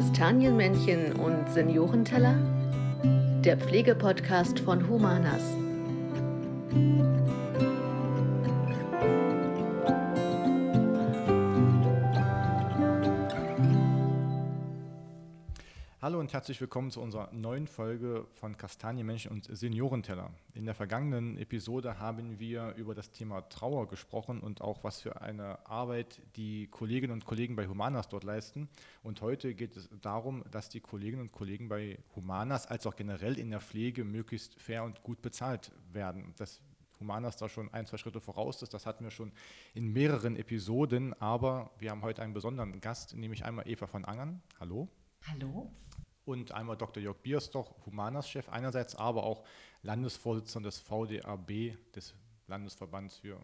Kastanienmännchen und Seniorenteller? Der Pflegepodcast von Humanas. Und herzlich willkommen zu unserer neuen Folge von Kastanienmenschen und Seniorenteller. In der vergangenen Episode haben wir über das Thema Trauer gesprochen und auch was für eine Arbeit die Kolleginnen und Kollegen bei Humanas dort leisten. Und heute geht es darum, dass die Kolleginnen und Kollegen bei Humanas als auch generell in der Pflege möglichst fair und gut bezahlt werden. Das Humanas da schon ein, zwei Schritte voraus ist. Das hatten wir schon in mehreren Episoden, aber wir haben heute einen besonderen Gast, nämlich einmal Eva von Angern. Hallo. Hallo und einmal Dr. Jörg Biersdorf, Humanas-Chef einerseits, aber auch Landesvorsitzender des VDAB, des Landesverbands für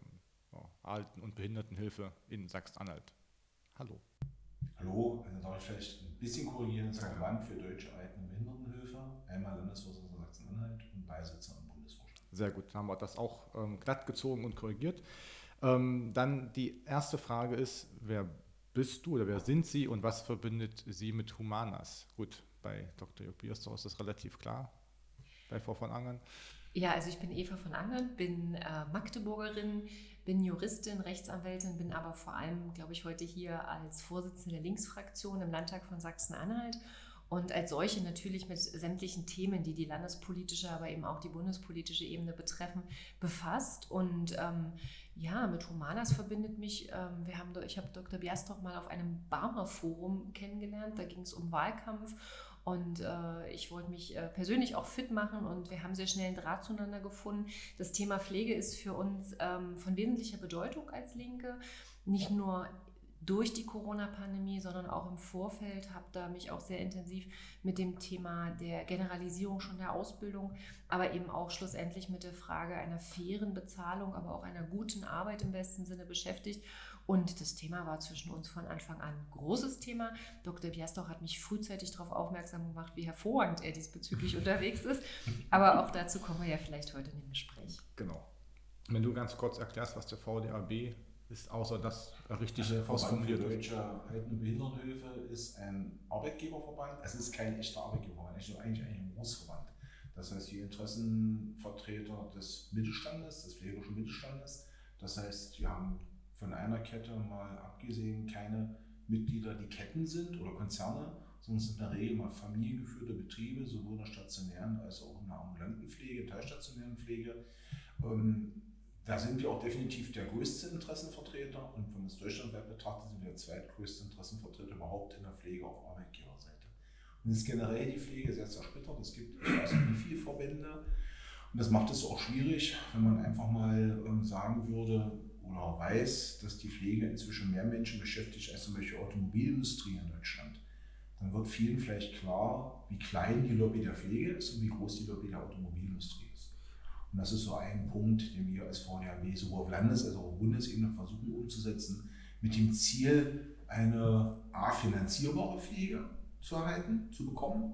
Alten- und Behindertenhilfe in Sachsen-Anhalt. Hallo. Hallo, also darf ich vielleicht ein bisschen korrigieren, das Verband für Deutsche Alten- und Behindertenhilfe, einmal Landesvorsitzender Sachsen-Anhalt und Beisitzer im Bundesvorstand. Sehr gut, haben wir das auch ähm, glatt gezogen und korrigiert. Ähm, dann die erste Frage ist, wer bist du oder wer sind Sie und was verbindet Sie mit Humanas? Gut, bei Dr. Jörg Biersdorf ist das relativ klar. Bei Frau von Angern. Ja, also ich bin Eva von Angern, bin äh, Magdeburgerin, bin Juristin, Rechtsanwältin, bin aber vor allem, glaube ich, heute hier als Vorsitzende der Linksfraktion im Landtag von Sachsen-Anhalt und als solche natürlich mit sämtlichen Themen, die die landespolitische, aber eben auch die bundespolitische Ebene betreffen, befasst. Und ähm, ja, mit Humanas verbindet mich, ähm, wir haben, ich habe Dr. Biastok mal auf einem Barmer Forum kennengelernt, da ging es um Wahlkampf und äh, ich wollte mich äh, persönlich auch fit machen und wir haben sehr schnell einen Draht zueinander gefunden. Das Thema Pflege ist für uns ähm, von wesentlicher Bedeutung als Linke. Nicht nur durch die Corona-Pandemie, sondern auch im Vorfeld, habe da mich auch sehr intensiv mit dem Thema der Generalisierung schon der Ausbildung, aber eben auch schlussendlich mit der Frage einer fairen Bezahlung, aber auch einer guten Arbeit im besten Sinne beschäftigt. Und das Thema war zwischen uns von Anfang an ein großes Thema. Dr. Biastoch hat mich frühzeitig darauf aufmerksam gemacht, wie hervorragend er diesbezüglich unterwegs ist. Aber auch dazu kommen wir ja vielleicht heute in dem Gespräch. Genau. Wenn du ganz kurz erklärst, was der VDAB ist, außer das richtig also ausformuliert ist. Deutsche Alten- und Behindertenhilfe ist ein Arbeitgeberverband. Es ist kein echter Arbeitgeberverband, es ist eigentlich ein Berufsverband. Das heißt, die Interessenvertreter des Mittelstandes, des pflegerischen Mittelstandes. Das heißt, wir haben von einer Kette mal abgesehen keine Mitglieder, die Ketten sind oder Konzerne, sondern sind in der Regel mal familiengeführte Betriebe, sowohl in der stationären als auch in der ambulanten Pflege, teilstationären Pflege. Ähm, da sind wir auch definitiv der größte Interessenvertreter und wenn man es deutschlandweit betrachtet, sind wir der zweitgrößte Interessenvertreter überhaupt in der Pflege auf Arbeitgeberseite. Und es ist generell die Pflege sehr zersplittert. Es gibt, ich weiß nicht, viele Verbände. Und das macht es auch schwierig, wenn man einfach mal ähm, sagen würde oder weiß, dass die Pflege inzwischen mehr Menschen beschäftigt als zum Beispiel Automobilindustrie in Deutschland. Dann wird vielen vielleicht klar, wie klein die Lobby der Pflege ist und wie groß die Lobby der Automobilindustrie und das ist so ein Punkt, den wir als VDAB sowohl auf Landes- als auch auf Bundesebene versuchen umzusetzen, mit dem Ziel, eine A, finanzierbare Pflege zu erhalten, zu bekommen,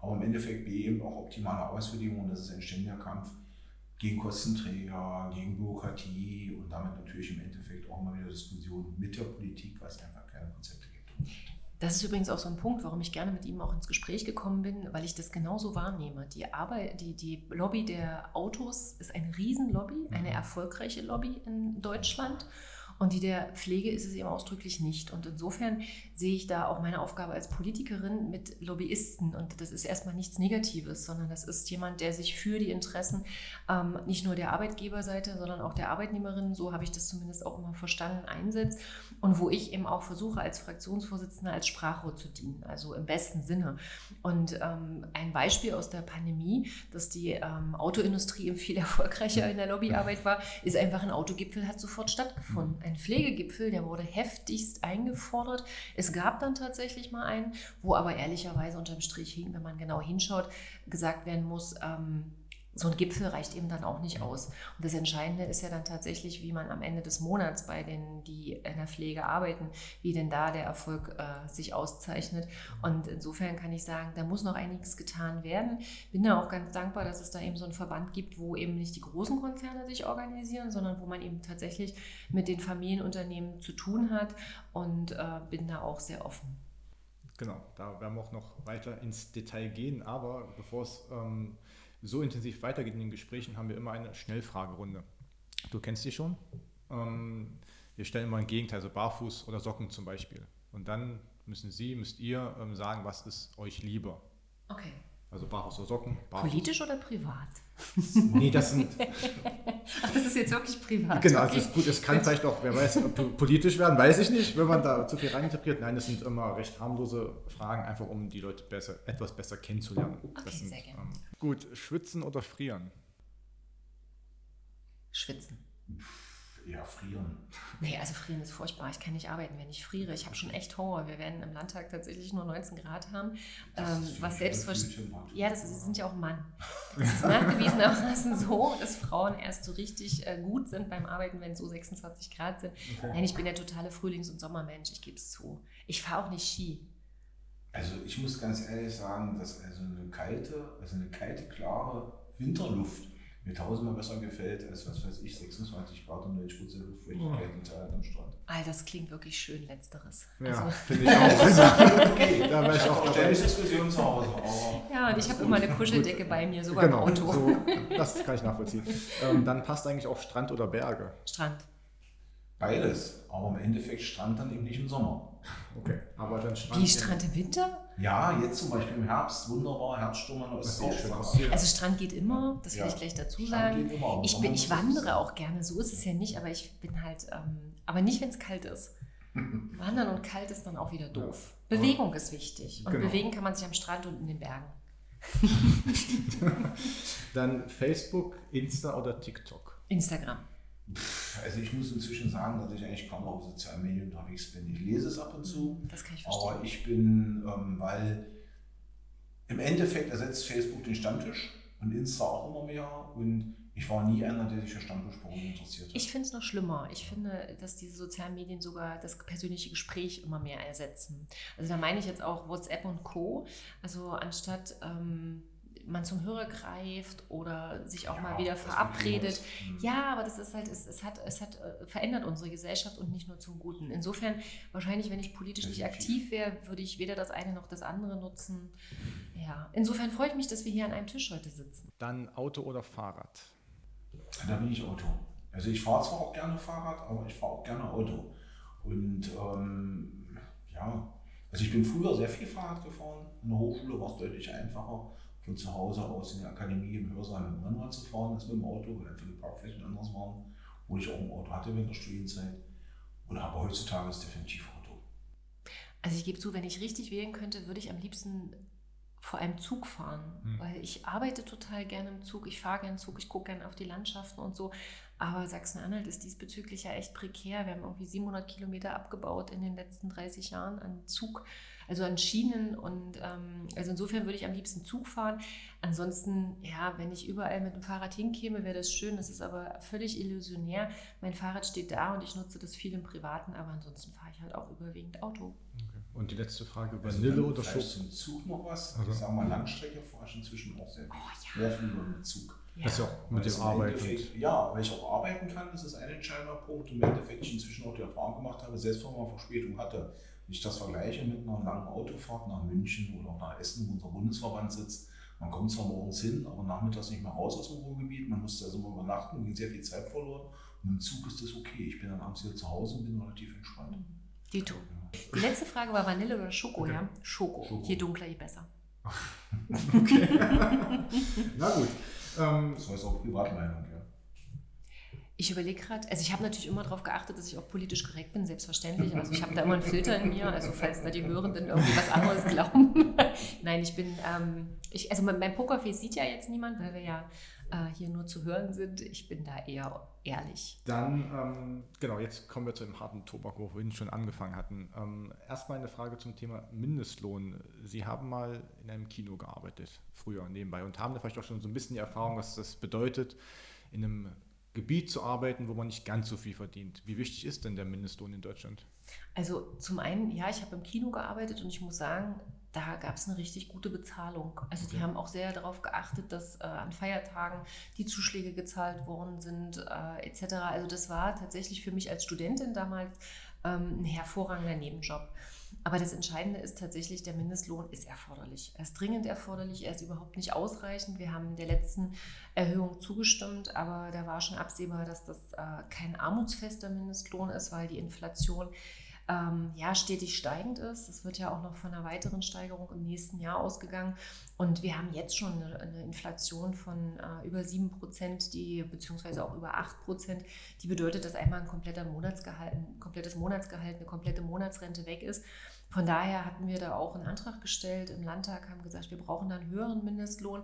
aber im Endeffekt B, eben auch optimale Arbeitsbedingungen. Das ist ein ständiger Kampf gegen Kostenträger, gegen Bürokratie und damit natürlich im Endeffekt auch mal wieder Diskussionen mit der Politik, weil es einfach keine Konzepte gibt. Das ist übrigens auch so ein Punkt, warum ich gerne mit ihm auch ins Gespräch gekommen bin, weil ich das genauso wahrnehme. Die, Arbeit, die, die Lobby der Autos ist eine Riesenlobby, eine mhm. erfolgreiche Lobby in Deutschland. Und die der Pflege ist es eben ausdrücklich nicht. Und insofern sehe ich da auch meine Aufgabe als Politikerin mit Lobbyisten. Und das ist erstmal nichts Negatives, sondern das ist jemand, der sich für die Interessen ähm, nicht nur der Arbeitgeberseite, sondern auch der Arbeitnehmerin, so habe ich das zumindest auch immer verstanden, einsetzt. Und wo ich eben auch versuche, als Fraktionsvorsitzende als Sprachrohr zu dienen, also im besten Sinne. Und ähm, ein Beispiel aus der Pandemie, dass die ähm, Autoindustrie eben viel erfolgreicher in der Lobbyarbeit war, ist einfach ein Autogipfel hat sofort stattgefunden. Ein Pflegegipfel, der wurde heftigst eingefordert. Es gab dann tatsächlich mal einen, wo aber ehrlicherweise unterm Strich hing, wenn man genau hinschaut, gesagt werden muss, ähm, so ein Gipfel reicht eben dann auch nicht aus. Und das Entscheidende ist ja dann tatsächlich, wie man am Ende des Monats bei denen, die in der Pflege arbeiten, wie denn da der Erfolg äh, sich auszeichnet. Und insofern kann ich sagen, da muss noch einiges getan werden. Bin da auch ganz dankbar, dass es da eben so einen Verband gibt, wo eben nicht die großen Konzerne sich organisieren, sondern wo man eben tatsächlich mit den Familienunternehmen zu tun hat und äh, bin da auch sehr offen. Genau, da werden wir auch noch weiter ins Detail gehen, aber bevor es ähm, so intensiv weitergeht in den Gesprächen, haben wir immer eine Schnellfragerunde. Du kennst die schon? Ähm, wir stellen immer ein Gegenteil, also Barfuß oder Socken zum Beispiel. Und dann müssen Sie, müsst ihr ähm, sagen, was ist euch lieber. Okay. Also Barfuß oder Socken. Barfuß. Politisch oder privat? Nee, das sind. Ach, das ist jetzt wirklich privat. Genau, okay. das ist gut. Es kann vielleicht auch, wer weiß, po- politisch werden, weiß ich nicht, wenn man da zu viel reininterpretiert. Nein, das sind immer recht harmlose Fragen, einfach um die Leute besser, etwas besser kennenzulernen. Okay, sind, sehr gerne. Ähm, gut, schwitzen oder frieren? Schwitzen. Eher frieren. Nee, also frieren ist furchtbar. Ich kann nicht arbeiten, wenn ich friere. Ich habe schon echt Hunger. Wir werden im Landtag tatsächlich nur 19 Grad haben. Das Ähm, was selbstverständlich. Ja, das ist, sind ja auch Mann. Es ist nachgewiesenermaßen so, dass Frauen erst so richtig äh, gut sind beim Arbeiten, wenn es so 26 Grad sind. Nein, ich bin der totale Frühlings- und Sommermensch, ich gebe es zu. Ich fahre auch nicht Ski. Also ich muss ganz ehrlich sagen, dass also eine kalte, also eine kalte, klare Winterluft mir tausendmal besser gefällt als was weiß ich, 26 Grad und 90 Prozent Luftfeuchtigkeit in Thailand am Strand. All das klingt wirklich schön, letzteres. Ja, Also, finde ich auch. Also, Okay, da wäre ich auch dabei. ständig Diskussion zu Hause, aber ja, und ich habe immer eine Kuscheldecke bei mir, sogar Genau, im Auto. so, das kann ich nachvollziehen. Ähm, dann passt eigentlich auch Strand oder Berge. Strand. beides. Aber im Endeffekt Strand dann eben nicht im Sommer. Okay, aber dann Strand. Wie Strand im Winter? Ja, jetzt zum Beispiel im Herbst, wunderbar, Herbststurm an der Das ist Ostsee. auch schön. Strand. Also Strand geht immer, das will Ja. ich gleich dazu Strand sagen. geht immer, Ich, bin, ich wandere auch gerne, so ist es ja nicht, aber ich bin halt, ähm, aber nicht, wenn es kalt ist. Wandern und kalt ist dann auch wieder doof. Ja. Bewegung ist wichtig. Und Genau. bewegen kann man sich am Strand und in den Bergen. Dann Facebook, Insta oder TikTok. Instagram. Also ich muss inzwischen sagen, dass ich eigentlich kaum auf sozialen Medien unterwegs bin. Ich lese es ab und zu, Das kann ich verstehen. aber ich bin, ähm, weil im Endeffekt ersetzt Facebook den Stammtisch und Insta auch immer mehr und ich war nie einer, der sich für Stammtischparolen interessiert hat. Ich finde es noch schlimmer. Ich finde, dass diese sozialen Medien sogar das persönliche Gespräch immer mehr ersetzen. Also da meine ich jetzt auch WhatsApp und Co. Also anstatt ähm, man zum Hörer greift oder sich auch Ja, mal wieder verabredet. genutzt. Ja, aber das ist halt, es, es hat, es hat äh, verändert unsere Gesellschaft und nicht nur zum Guten. Insofern, wahrscheinlich, wenn ich politisch nicht aktiv wäre, würde ich weder das eine noch das andere nutzen. Ja, insofern freue ich mich, dass wir hier an einem Tisch heute sitzen. Dann Auto oder Fahrrad. Da bin ich Auto. Also ich fahre zwar auch gerne Fahrrad, aber ich fahre auch gerne Auto. Und ähm, ja, also ich bin früher sehr viel Fahrrad gefahren. In der Hochschule war es deutlich einfacher, von zu Hause aus in die Akademie im Hörsaal mit dem Rennrad zu fahren, als mit dem Auto, weil einfach die Parkflächen anders waren, wo ich auch ein Auto hatte während der Studienzeit. Und aber heutzutage ist definitiv Auto. Also ich gebe zu, wenn ich richtig wählen könnte, würde ich am liebsten vor einem Zug fahren, Hm. weil ich arbeite total gerne im Zug, ich fahre gerne Zug, ich gucke gerne auf die Landschaften und so. Aber Sachsen-Anhalt ist diesbezüglich ja echt prekär. Wir haben irgendwie 700 Kilometer abgebaut in den letzten 30 Jahren an Zug, also an Schienen. Und ähm, also insofern würde ich am liebsten Zug fahren. Ansonsten, ja, wenn ich überall mit dem Fahrrad hinkäme, wäre das schön. Das ist aber völlig illusionär. Mein Fahrrad steht da und ich nutze das viel im Privaten, aber ansonsten fahre ich halt auch überwiegend Auto. Und die letzte Frage, Also Vanille dann oder Schoko? zum Zug noch was. Also- Ich sage mal, Langstrecke fahre ich inzwischen auch sehr viel. Oh, Sehr viel über den Zug. Das ist ja auch mit Weil dem Arbeiten. Ja, weil ich auch arbeiten kann, das ist ein entscheidender Punkt. Und im Endeffekt ich inzwischen auch die Erfahrung gemacht habe, selbst wenn man Verspätung hatte, wenn ich das vergleiche mit einer langen Autofahrt nach München oder nach Essen, wo unser Bundesverband sitzt, man kommt zwar morgens hin, aber nachmittags nicht mehr raus aus dem Ruhrgebiet, man musste also mal übernachten, ging sehr viel Zeit verloren. Und im Zug ist das okay. Ich bin dann abends wieder zu Hause und bin relativ entspannt. Dito. Die letzte Frage war Vanille oder Schoko, Okay. ja? Schoko. Schoko. Je dunkler, je besser. Okay. Na gut. Ähm, Das war jetzt auch Privatmeinung. Ich überlege gerade, also ich habe natürlich immer darauf geachtet, dass ich auch politisch korrekt bin, selbstverständlich. Also ich habe da immer einen Filter in mir, also falls da die Hörenden irgendwie was anderes glauben. Nein, ich bin, ähm, ich, also mein, Pokerface sieht ja jetzt niemand, weil wir ja äh, hier nur zu hören sind. Ich bin da eher ehrlich. Dann, ähm, genau, jetzt kommen wir zu dem harten Tobak, wo wir vorhin schon angefangen hatten. Ähm, erstmal eine Frage zum Thema Mindestlohn. Sie haben mal in einem Kino gearbeitet, früher nebenbei, und haben da vielleicht auch schon so ein bisschen die Erfahrung, was das bedeutet, in einem Gebiet zu arbeiten, wo man nicht ganz so viel verdient. Wie wichtig ist denn der Mindestlohn in Deutschland? Also zum einen, ja, ich habe im Kino gearbeitet und ich muss sagen, da gab es eine richtig gute Bezahlung. Also die Okay. haben auch sehr darauf geachtet, dass äh, an Feiertagen die Zuschläge gezahlt worden sind, äh, etc. Also das war tatsächlich für mich als Studentin damals ähm, ein hervorragender Nebenjob. Aber das Entscheidende ist tatsächlich, der Mindestlohn ist erforderlich. Er ist dringend erforderlich, er ist überhaupt nicht ausreichend. Wir haben der letzten Erhöhung zugestimmt, aber da war schon absehbar, dass das äh, kein armutsfester Mindestlohn ist, weil die Inflation ähm, ja, stetig steigend ist. Es wird ja auch noch von einer weiteren Steigerung im nächsten Jahr ausgegangen. Und wir haben jetzt schon eine, eine Inflation von äh, über 7 Prozent, die, beziehungsweise auch über 8 Prozent, die bedeutet, dass einmal ein kompletter Monatsgehalt, ein komplettes Monatsgehalt, eine komplette Monatsrente weg ist. Von daher hatten wir da auch einen Antrag gestellt im Landtag, haben gesagt, wir brauchen da einen höheren Mindestlohn.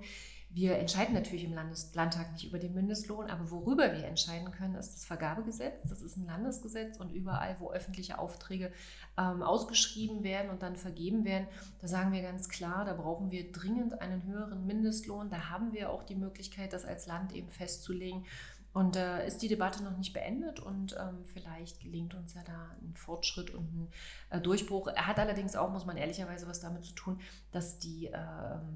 Wir entscheiden natürlich im Landes Landtag nicht über den Mindestlohn, aber worüber wir entscheiden können, ist das Vergabegesetz. Das ist ein Landesgesetz und überall, wo öffentliche Aufträge ähm, ausgeschrieben werden und dann vergeben werden, da sagen wir ganz klar, da brauchen wir dringend einen höheren Mindestlohn. Da haben wir auch die Möglichkeit, das als Land eben festzulegen. Und da äh, ist die Debatte noch nicht beendet und ähm, vielleicht gelingt uns ja da ein Fortschritt und ein äh, Durchbruch. Er hat allerdings auch, muss man ehrlicherweise, was damit zu tun, dass, die, äh,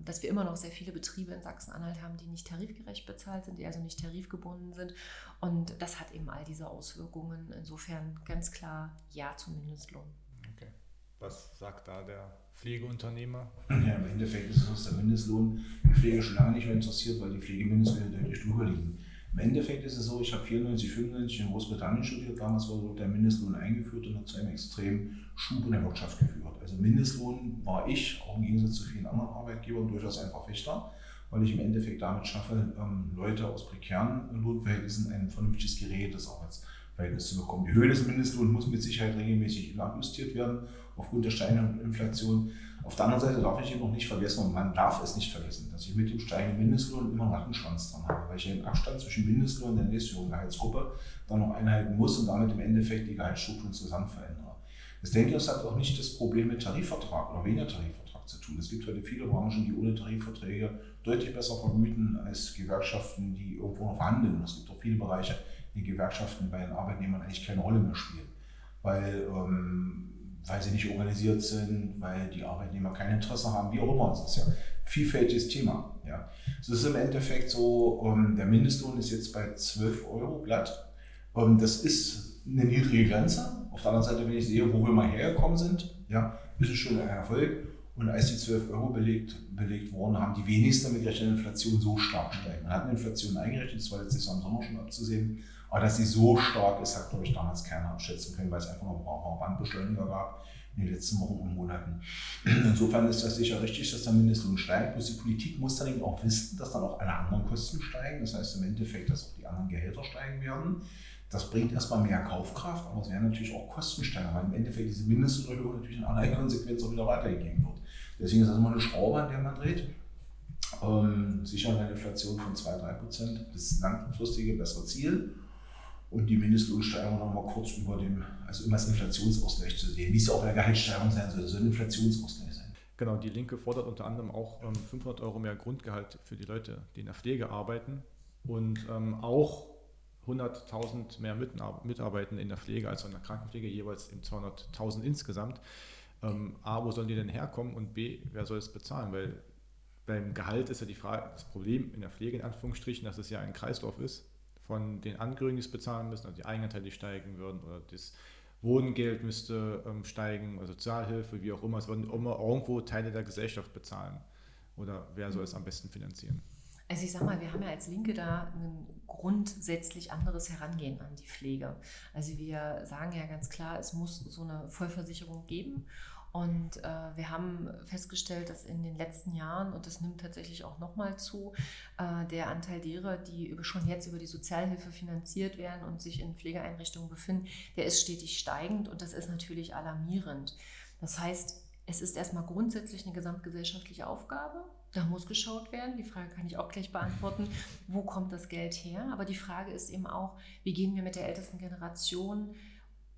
dass wir immer noch sehr viele Betriebe in Sachsen-Anhalt haben, die nicht tarifgerecht bezahlt sind, die also nicht tarifgebunden sind. Und das hat eben all diese Auswirkungen. Insofern ganz klar Ja zum Mindestlohn. Okay. Was sagt da der Pflegeunternehmer? Ja, im Endeffekt ist es so, dass der Mindestlohn die Pflege schon lange nicht mehr interessiert, weil die Pflegemindestlöhne deutlich drüber liegen. Im Endeffekt ist es so, ich habe 94, 95 in Großbritannien studiert, damals wurde der Mindestlohn eingeführt und hat zu einem extremen Schub in der Wirtschaft geführt. Also Mindestlohn war ich, auch im Gegensatz zu vielen anderen Arbeitgebern, durchaus ein Verfechter, weil ich im Endeffekt damit schaffe, ähm, Leute aus prekären Lohnverhältnissen ein vernünftiges Gerät des Arbeitsverhältnisses zu bekommen. Die Höhe des Mindestlohns muss mit Sicherheit regelmäßig nachjustiert werden, aufgrund der steigenden Inflation. Auf der anderen Seite darf ich eben noch nicht vergessen, und man darf es nicht vergessen, dass ich mit dem steigenden Mindestlohn immer einen Rattenschwanz dran habe, weil ich den Abstand zwischen Mindestlohn und der nächsten Gehaltsgruppe dann noch einhalten muss und damit im Endeffekt die Gehaltsstruktur insgesamt verändere. Das denke ich, das hat auch nicht das Problem mit Tarifvertrag oder weniger Tarifvertrag zu tun. Es gibt heute viele Branchen, die ohne Tarifverträge deutlich besser vergüten als Gewerkschaften, die irgendwo noch verhandeln. Es gibt auch viele Bereiche, in denen Gewerkschaften bei den Arbeitnehmern eigentlich keine Rolle mehr spielen, weil ähm, weil sie nicht organisiert sind, weil die Arbeitnehmer kein Interesse haben, wie auch immer. Das ist ja ein vielfältiges Thema. Ja. Es ist im Endeffekt so, ähm, der Mindestlohn ist jetzt bei 12 Euro glatt. Ähm, das ist eine niedrige Grenze. Auf der anderen Seite, wenn ich sehe, wo wir mal hergekommen sind, ja, ist es schon ein Erfolg. Und als die 12 Euro belegt, belegt wurden, haben die wenigsten damit gerechnet, Inflation so stark steigt. Man hat eine Inflation eingerechnet, das war letztes Jahr im Sommer schon abzusehen. Aber dass sie so stark ist, hat, glaube ich, damals keiner abschätzen können, weil es einfach noch ein paar Bandbeschleuniger gab in den letzten Wochen und Monaten. Insofern ist das sicher richtig, dass der Mindestlohn steigt. Bloß die Politik muss dann eben auch wissen, dass dann auch alle anderen Kosten steigen. Das heißt im Endeffekt, dass auch die anderen Gehälter steigen werden. Das bringt erstmal mehr Kaufkraft, aber es werden natürlich auch Kosten steigen, weil im Endeffekt diese Mindestlohnerhöhung natürlich in aller Konsequenz auch wieder weitergegeben wird. Deswegen ist das immer eine Schraube, an der man dreht. Ähm, sicher eine Inflation von 2-3 Prozent, das langfristige bessere Ziel und die Mindestlohnsteigerung noch mal kurz über dem, also immer als Inflationsausgleich zu sehen, wie es ja auch bei der Gehaltssteigerung sein soll, soll ein Inflationsausgleich sein. Genau, die Linke fordert unter anderem auch ähm, 500 Euro mehr Grundgehalt für die Leute, die in der Pflege arbeiten und ähm, auch 100.000 mehr Mitarbeiten in der Pflege, also in der Krankenpflege, jeweils 200.000 insgesamt. Ähm, A, wo sollen die denn herkommen und B, wer soll es bezahlen? Weil beim Gehalt ist ja die Frage, das Problem in der Pflege in Anführungsstrichen, dass es ja ein Kreislauf ist von den Angehörigen, die es bezahlen müssen, also die Eigenanteile, die steigen würden oder das Wohngeld müsste ähm, steigen, oder Sozialhilfe, wie auch immer. Es würden immer irgendwo Teile der Gesellschaft bezahlen. Oder wer soll es am besten finanzieren? Also ich sag mal, wir haben ja als Linke da ein grundsätzlich anderes Herangehen an die Pflege. Also wir sagen ja ganz klar, es muss so eine Vollversicherung geben und äh, wir haben festgestellt, dass in den letzten Jahren, und das nimmt tatsächlich auch nochmal zu, äh, der Anteil derer, die über, schon jetzt über die Sozialhilfe finanziert werden und sich in Pflegeeinrichtungen befinden, der ist stetig steigend und das ist natürlich alarmierend. Das heißt, es ist erstmal grundsätzlich eine gesamtgesellschaftliche Aufgabe. Da muss geschaut werden. Die Frage kann ich auch gleich beantworten. Wo kommt das Geld her? Aber die Frage ist eben auch, wie gehen wir mit der ältesten Generation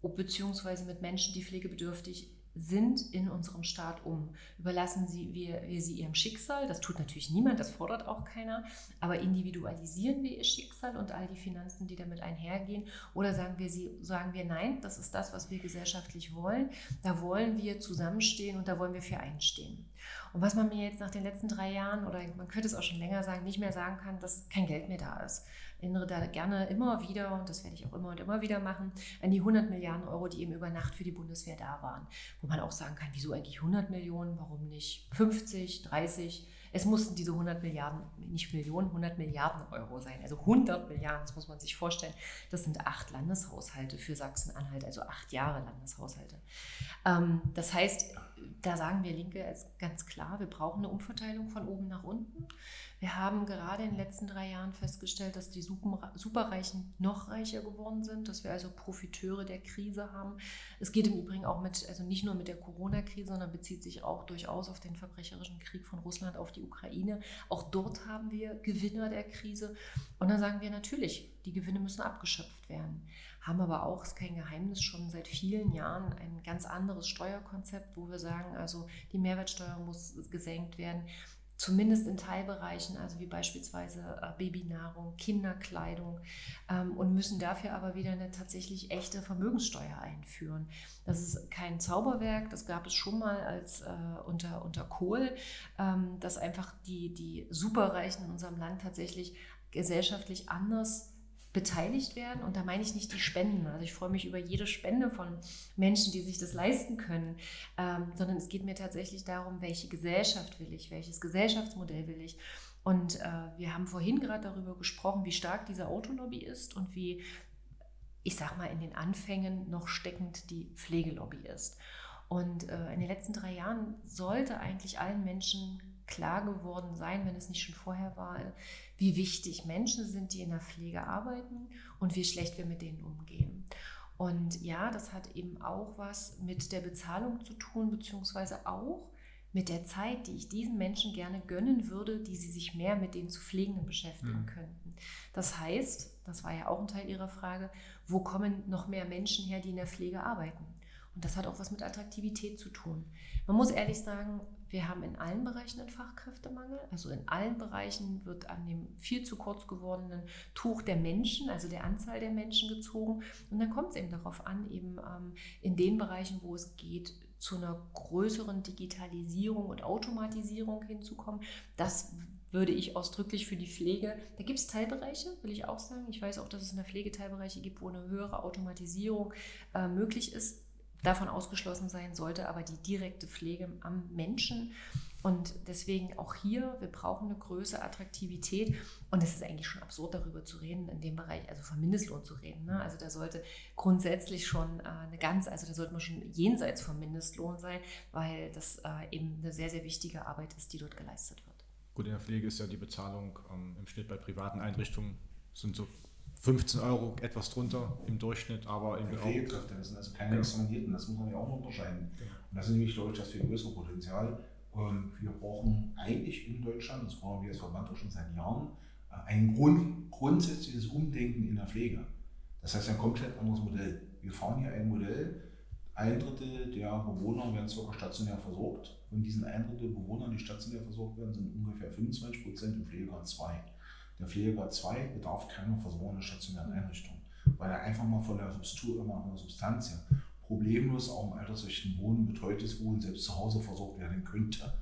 beziehungsweise mit Menschen, die pflegebedürftig sind in unserem Staat um. Überlassen sie, wir, wir sie ihrem Schicksal, das tut natürlich niemand, das fordert auch keiner, aber individualisieren wir ihr Schicksal und all die Finanzen, die damit einhergehen, oder sagen wir, sie, sagen wir nein, das ist das, was wir gesellschaftlich wollen, da wollen wir zusammenstehen und da wollen wir für einstehen. Und was man mir jetzt nach den letzten drei Jahren, oder man könnte es auch schon länger sagen, nicht mehr sagen kann, dass kein Geld mehr da ist. erinnere da gerne immer wieder, und das werde ich auch immer und immer wieder machen, an die 100 Milliarden Euro, die eben über Nacht für die Bundeswehr da waren. Wo man auch sagen kann, wieso eigentlich 100 Millionen, warum nicht 50, 30? Es mussten diese 100 Milliarden, nicht Millionen, 100 Milliarden Euro sein. Also 100 Milliarden, das muss man sich vorstellen. Das sind acht Landeshaushalte für Sachsen-Anhalt, also acht Jahre Landeshaushalte. Ähm, das heißt, da sagen wir Linke als ganz klar, wir brauchen eine Umverteilung von oben nach unten. Wir haben gerade in den letzten drei Jahren festgestellt, dass die Superreichen noch reicher geworden sind, dass wir also Profiteure der Krise haben. Es geht im Übrigen auch mit, also nicht nur mit der Corona-Krise, sondern bezieht sich auch durchaus auf den verbrecherischen Krieg von Russland auf die Ukraine. Auch dort haben wir Gewinner der Krise. Und dann sagen wir natürlich, die Gewinne müssen abgeschöpft werden. Haben aber auch, ist kein Geheimnis, schon seit vielen Jahren ein ganz anderes Steuerkonzept, wo wir sagen, also die Mehrwertsteuer muss gesenkt werden zumindest in Teilbereichen, also wie beispielsweise äh, Babynahrung, Kinderkleidung ähm, und müssen dafür aber wieder eine tatsächlich echte Vermögenssteuer einführen. Das ist kein Zauberwerk, das gab es schon mal als äh, unter, unter Kohl, ähm, dass einfach die, die Superreichen in unserem Land tatsächlich gesellschaftlich anders beteiligt werden. Und da meine ich nicht die Spenden. Also ich freue mich über jede Spende von Menschen, die sich das leisten können, ähm, sondern es geht mir tatsächlich darum, welche Gesellschaft will ich, welches Gesellschaftsmodell will ich. Und äh, wir haben vorhin gerade darüber gesprochen, wie stark diese Autolobby ist und wie, ich sag mal, in den Anfängen noch steckend die Pflegelobby ist. Und äh, in den letzten drei Jahren sollte eigentlich allen Menschen klar geworden sein, wenn es nicht schon vorher war, wie wichtig Menschen sind, die in der Pflege arbeiten und wie schlecht wir mit denen umgehen. Und ja, das hat eben auch was mit der Bezahlung zu tun, beziehungsweise auch mit der Zeit, die ich diesen Menschen gerne gönnen würde, die sie sich mehr mit den zu Pflegenden beschäftigen mhm. könnten. Das heißt, das war ja auch ein Teil Ihrer Frage, wo kommen noch mehr Menschen her, die in der Pflege arbeiten? Und das hat auch was mit Attraktivität zu tun. Man muss ehrlich sagen, wir haben in allen Bereichen einen Fachkräftemangel. Also in allen Bereichen wird an dem viel zu kurz gewordenen Tuch der Menschen, also der Anzahl der Menschen gezogen. Und dann kommt es eben darauf an, eben ähm, in den Bereichen, wo es geht, zu einer größeren Digitalisierung und Automatisierung hinzukommen. Das würde ich ausdrücklich für die Pflege, da gibt es Teilbereiche, will ich auch sagen. Ich weiß auch, dass es in der Pflege Teilbereiche gibt, wo eine höhere Automatisierung äh, möglich ist davon ausgeschlossen sein sollte, aber die direkte Pflege am Menschen. Und deswegen auch hier, wir brauchen eine größere Attraktivität. Und es ist eigentlich schon absurd, darüber zu reden, in dem Bereich, also vom Mindestlohn zu reden. Ne? Also da sollte grundsätzlich schon äh, eine ganz, also da sollte man schon jenseits vom Mindestlohn sein, weil das äh, eben eine sehr, sehr wichtige Arbeit ist, die dort geleistet wird. Gut, in der Pflege ist ja die Bezahlung ähm, im Schnitt bei privaten Einrichtungen sind so 15 Euro etwas drunter im Durchschnitt, aber im Pflegekräfte, das sind also keine Examinierten, das muss man ja auch noch unterscheiden. Und das ist nämlich, glaube ich, das viel größere Potenzial. Und wir brauchen eigentlich in Deutschland, das brauchen wir als Verband auch schon seit Jahren, äh, ein Grund, grundsätzliches Umdenken in der Pflege. Das heißt ein komplett anderes Modell. Wir fahren hier ein Modell, ein Drittel der Bewohner werden circa stationär versorgt. Von diesen ein Drittel Bewohnern, die stationär versorgt werden, sind ungefähr 25 Prozent im Pflegegrad 2. Der Pflegegrad 2 bedarf keiner Versorgung in der stationären Einrichtung, weil er einfach mal von der Substanz, immer der Substanz her problemlos auch im altersrechten Wohnen, betreutes Wohnen selbst zu Hause versorgt werden könnte.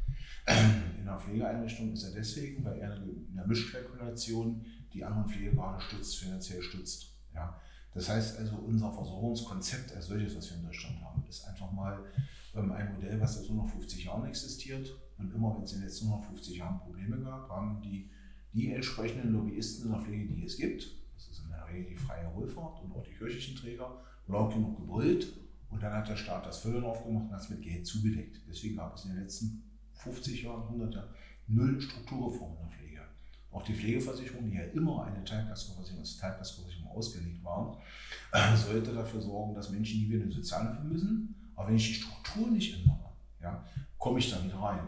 In der Pflegeeinrichtung ist er deswegen, weil er in der Mischkalkulation die anderen Pflegegrade stützt, finanziell stützt. Ja. Das heißt also, unser Versorgungskonzept als solches, was wir in Deutschland haben, ist einfach mal ähm, ein Modell, was seit 150 Jahren existiert. Und immer wenn es in den letzten 150 Jahren Probleme gab, haben die die entsprechenden Lobbyisten in der Pflege, die es gibt, das ist in der Regel die freie Wohlfahrt und auch die kirchlichen Träger, laut genug gebrüllt und dann hat der Staat das Füllen aufgemacht und hat es mit Geld zugedeckt. Deswegen gab es in den letzten 50 Jahren, 100 Jahren null Strukturreform in der Pflege. Auch die Pflegeversicherung, die ja immer eine Teilkaskoversicherung als Teilkaskoversicherung ausgelegt war, äh, sollte dafür sorgen, dass Menschen nie wieder in die Sozialhilfe müssen. Aber wenn ich die Struktur nicht ändere, ja, komme ich da wieder rein.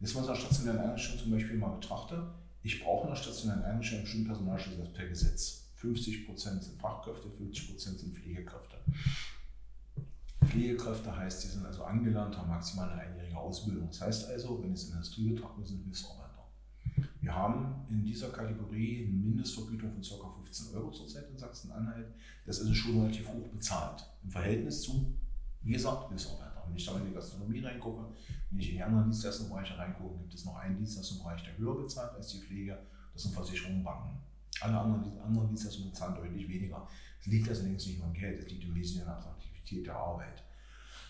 Jetzt, was ich stationären Einrichtung zum Beispiel mal betrachte, ich brauche in der stationären Einrichtung bestimmten Personalschlüssel per Gesetz. 50% sind Fachkräfte, 50% sind Pflegekräfte. Pflegekräfte heißt, die sind also angelernt, haben maximal eine einjährige Ausbildung. Das heißt also, wenn es in der Industrie sind Hilfsarbeiter. Wir haben in dieser Kategorie eine Mindestvergütung von ca. 15 Euro zurzeit in Sachsen-Anhalt. Das ist schon relativ hoch bezahlt. Im Verhältnis zu, wie gesagt, Hilfsarbeiter. Wenn ich da in die Gastronomie reingucke, wenn ich in die anderen Dienstleistungsbereiche reingucke, gibt es noch einen Dienstleistungsbereich, der höher bezahlt als die Pflege. Das sind Versicherungen Banken. Alle anderen, anderen Dienstleistungen zahlen deutlich weniger. Es liegt also längst nicht nur am Geld, es liegt im Wesentlichen an der Attraktivität der Arbeit.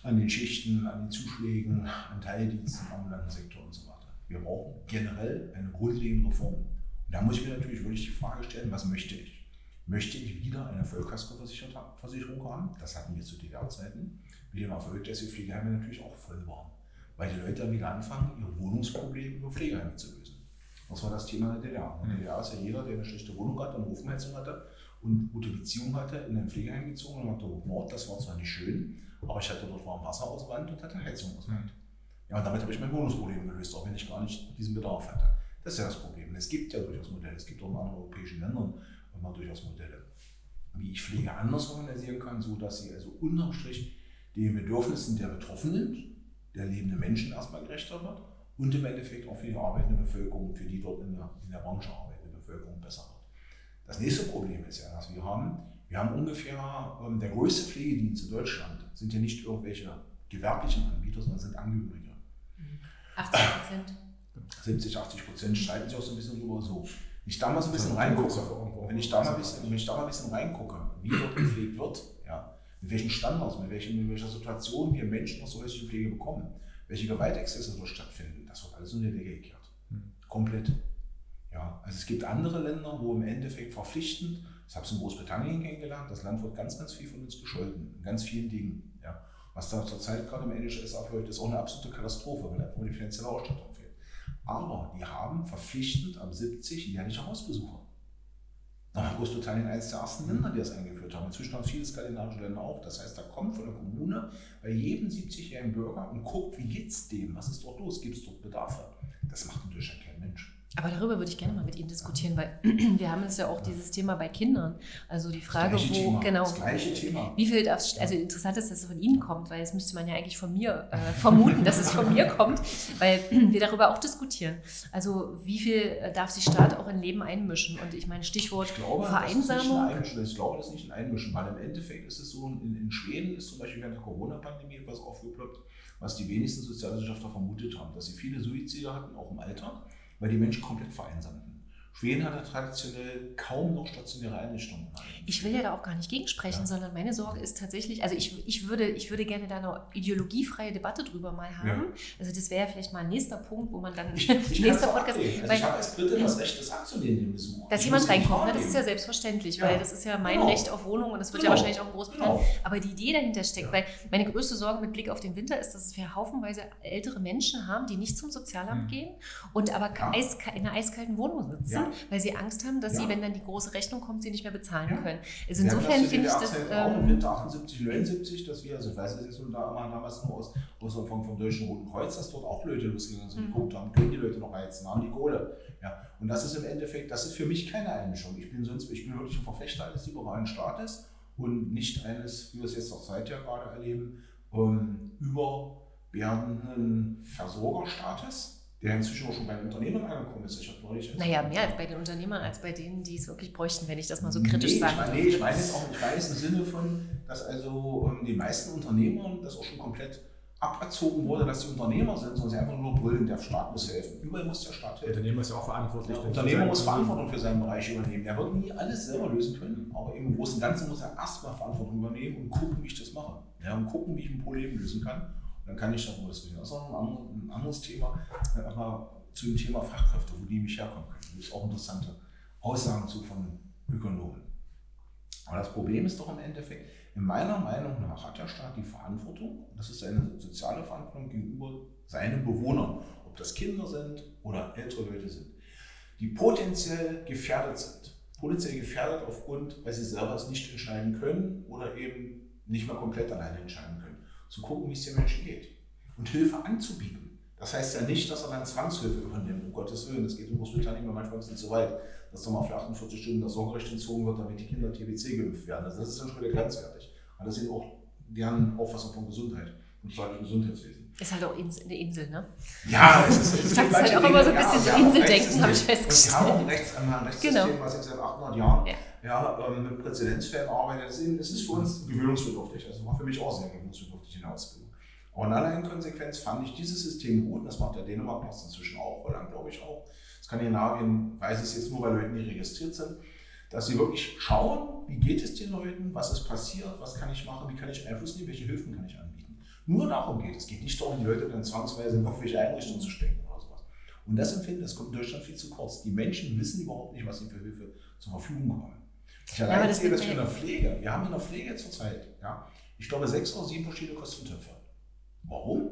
An den Schichten, an den Zuschlägen, an Teildiensten, am ambulanten Sektor und so weiter. Wir brauchen generell eine grundlegende Reform. Und da muss ich mir natürlich wirklich die Frage stellen, was möchte ich? Möchte ich wieder eine Vollkaskoversicherung haben? Das hatten wir zu DDR-Zeiten. Mit dem Erfolg, dass die Pflegeheime natürlich auch voll waren. Weil die Leute dann wieder anfangen, ihre Wohnungsprobleme über Pflegeheime zu lösen. Das war das Thema der DDR. In der DDR ist ja jeder, der eine schlechte Wohnung hatte, eine Ofenheizung hatte und gute Beziehung hatte, in ein Pflegeheim gezogen und hat dort Mord. Das war zwar nicht schön, aber ich hatte dort warm Wasser aus Wand und hatte Heizung aus Wand. Ja, und damit habe ich mein Wohnungsproblem gelöst, auch wenn ich gar nicht diesen Bedarf hatte. Das ist ja das Problem. Es gibt ja durchaus Modelle. Es gibt auch in anderen europäischen Ländern immer durchaus Modelle, wie ich Pflege anders organisieren kann, so dass sie also unterm Strich den Bedürfnissen der Betroffenen, der lebenden Menschen erstmal gerechter wird und im Endeffekt auch für die arbeitende Bevölkerung, für die dort in der, in der Branche arbeitende Bevölkerung besser wird. Das nächste Problem ist ja, dass wir haben, wir haben ungefähr, ähm, der größte Pflegedienst in Deutschland sind ja nicht irgendwelche gewerblichen Anbieter, sondern sind Angehörige. 80 Prozent. 70, 80 Prozent streiten sich auch so ein bisschen drüber so. Wenn ich da mal so ein bisschen reingucke, wenn ich da mal ein bisschen, wenn ich da mal ein bisschen reingucke, wie dort gepflegt wird, mit welchen Standards, mit, welchen, mit welcher Situation wir Menschen aus solche Pflege bekommen, welche Gewaltexzesse dort stattfinden, das wird alles unter die Decke gekehrt. Komplett. Ja, also es gibt andere Länder, wo im Endeffekt verpflichtend, ich habe es in Großbritannien kennengelernt, das Land wird ganz, ganz viel von uns gescholten, in ganz vielen Dingen. Ja. Was da zurzeit gerade im NHS abläuft, ist auch eine absolute Katastrophe, weil einfach die finanzielle Ausstattung fehlt. Aber die haben verpflichtend ab 70 jährliche Hausbesucher. War Großbritannien eines der ersten Länder, die das eingeführt haben. Inzwischen haben viele skandinavische Länder auch. Das heißt, da kommt von der Kommune bei jedem 70-jährigen Bürger und guckt, wie geht es dem, was ist dort los, gibt es dort Bedarfe. Das macht Deutschland kein Mensch. Aber darüber würde ich gerne mal mit Ihnen diskutieren, weil wir haben es ja auch dieses Thema bei Kindern. Also die Frage, wo Thema, genau, das gleiche Thema. wie viel darf, also interessant ist, dass es von Ihnen kommt, weil das müsste man ja eigentlich von mir äh, vermuten, dass es von mir kommt, weil wir darüber auch diskutieren. Also wie viel äh, darf sich Staat auch in Leben einmischen? Und ich meine Stichwort Ich glaube, Vereinsamung. Das ist nicht ein ich glaube, das ist nicht ein Einmischen, weil im Endeffekt ist es so, in, in Schweden ist zum Beispiel während der Corona-Pandemie etwas aufgeploppt, was die wenigsten Sozialwissenschaftler vermutet haben, dass sie viele Suizide hatten, auch im Alter, weil die Menschen komplett vereinsamten. Schweden hatte traditionell kaum noch stationäre Einrichtungen. Ich will ja da auch gar nicht gegensprechen, Ja. sondern meine Sorge ist tatsächlich, also ich, ich, würde, ich würde gerne da eine ideologiefreie Debatte drüber mal haben. Ja. Also das wäre ja vielleicht mal ein nächster Punkt, wo man dann Ich, ich nächster Podcast, also weil, ich habe als Dritte das Recht, das anzunehmen, den Besuch. dass Ich jemand reinkommt, ne? das ist ja selbstverständlich, Ja. weil das ist ja mein Genau. Recht auf Wohnung und das wird ja Genau. wahrscheinlich auch in Großbritannien. Genau. Aber die Idee dahinter steckt, Ja. weil meine größte Sorge mit Blick auf den Winter ist, dass wir haufenweise ältere Menschen haben, die nicht zum Sozialamt Mhm. gehen und aber Ja. eiska- in einer eiskalten Wohnung sitzen, Ja. Weil sie Angst haben, dass Ja. sie, wenn dann die große Rechnung kommt, sie nicht mehr bezahlen Ja. können. Also insofern finde ich das. Auch im Winter 78, 79, dass wir, also ich weiß es jetzt nur da immer damals nur aus, aus vom, vom Deutschen Roten Kreuz, dass dort auch Leute losgegangen sind, die Mhm. geguckt haben, können die Leute noch heizen, haben die Kohle. Ja. Und das ist im Endeffekt, das ist für mich keine Einmischung. Ich bin sonst, ich bin wirklich ein Verfechter eines liberalen Staates und nicht eines, wie wir es jetzt auch seither gerade erleben, ähm, überwerdenden Versorgerstaates, der inzwischen auch schon bei den Unternehmen angekommen ist. Ich habe neulich naja, mehr als bei den Unternehmern, als bei denen, die es wirklich bräuchten, wenn ich das mal so kritisch nee, meine, nee, ich meine jetzt auch, ich jetzt im Sinne von, dass also ähm, die meisten Unternehmern das auch schon komplett aberzogen wurde, dass die Unternehmer sind, sondern sie einfach nur brüllen, der Staat muss helfen. Überall muss der Staat Der helfen. Unternehmer ist ja auch verantwortlich. Der Unternehmer muss. Verantwortung für seinen Bereich übernehmen. Er wird nie alles selber lösen können, aber im Großen und Ganzen muss er erstmal Verantwortung übernehmen und gucken, wie ich das mache. Ja, und gucken, wie ich ein Problem lösen kann. Dann kann ich darüber diskutieren. Das ist auch ein, anderes, ein anderes Thema, äh, aber zu dem Thema Fachkräfte, wo die mich herkommen können. Das ist auch interessante Aussagen zu von Ökonomen. Aber das Problem ist doch im Endeffekt, in meiner Meinung nach hat der Staat die Verantwortung, das ist seine soziale Verantwortung gegenüber seinen Bewohnern, ob das Kinder sind oder ältere Leute sind, die potenziell gefährdet sind. Potenziell gefährdet aufgrund, weil sie selber es nicht entscheiden können oder eben nicht mehr komplett alleine entscheiden können. Zu gucken, wie es den Menschen geht und Hilfe anzubieten. Das heißt ja nicht, dass er dann Zwangshilfe übernimmt, um Gottes Willen. Das geht in Großbritannien immer manchmal ein bisschen zu weit, dass dann mal für 48 Stunden das Sorgerecht entzogen wird, damit die Kinder TBC geimpft werden. Also das ist dann schon wieder grenzwertig. Aber das sind auch deren Auffassung von Gesundheit und staatlichem Gesundheitswesen. Ist halt auch eine Insel, ne? Ja, es ist, es gibt halt auch immer so ein bisschen ja, so Inseldenken, habe ich Und sie festgestellt. haben auch ein, Rechts, ein Rechtssystem, Genau. was jetzt seit 800 Jahren Ja. Ja, ähm, mit Präzedenzfällen arbeitet. Es ist- für uns gewöhnungsbedürftig. Also war für mich auch sehr gewöhnungsbedürftig in der Ausbildung. Aber in aller Konsequenz fand ich dieses System gut. Das macht der Dänemark macht inzwischen auch, Holland glaube ich auch. Skandinavien weiß es jetzt nur, weil Leute nicht registriert sind. dass sie wirklich schauen, wie geht es den Leuten, was ist passiert, was kann ich machen, wie kann ich Einfluss nehmen, welche Hilfen kann ich anbieten. Nur darum geht es. Es geht nicht darum, die Leute dann zwangsweise in irgendwelche Einrichtungen zu stecken oder sowas. Und das empfinden, das kommt in Deutschland viel zu kurz. Die Menschen wissen überhaupt nicht, was sie für Hilfe zur Verfügung haben. Ich ja, das sehe das in der Pflege. Wir haben in der Pflege zurzeit, ja, ich glaube, sechs oder sieben verschiedene Kostentöpfe. Warum?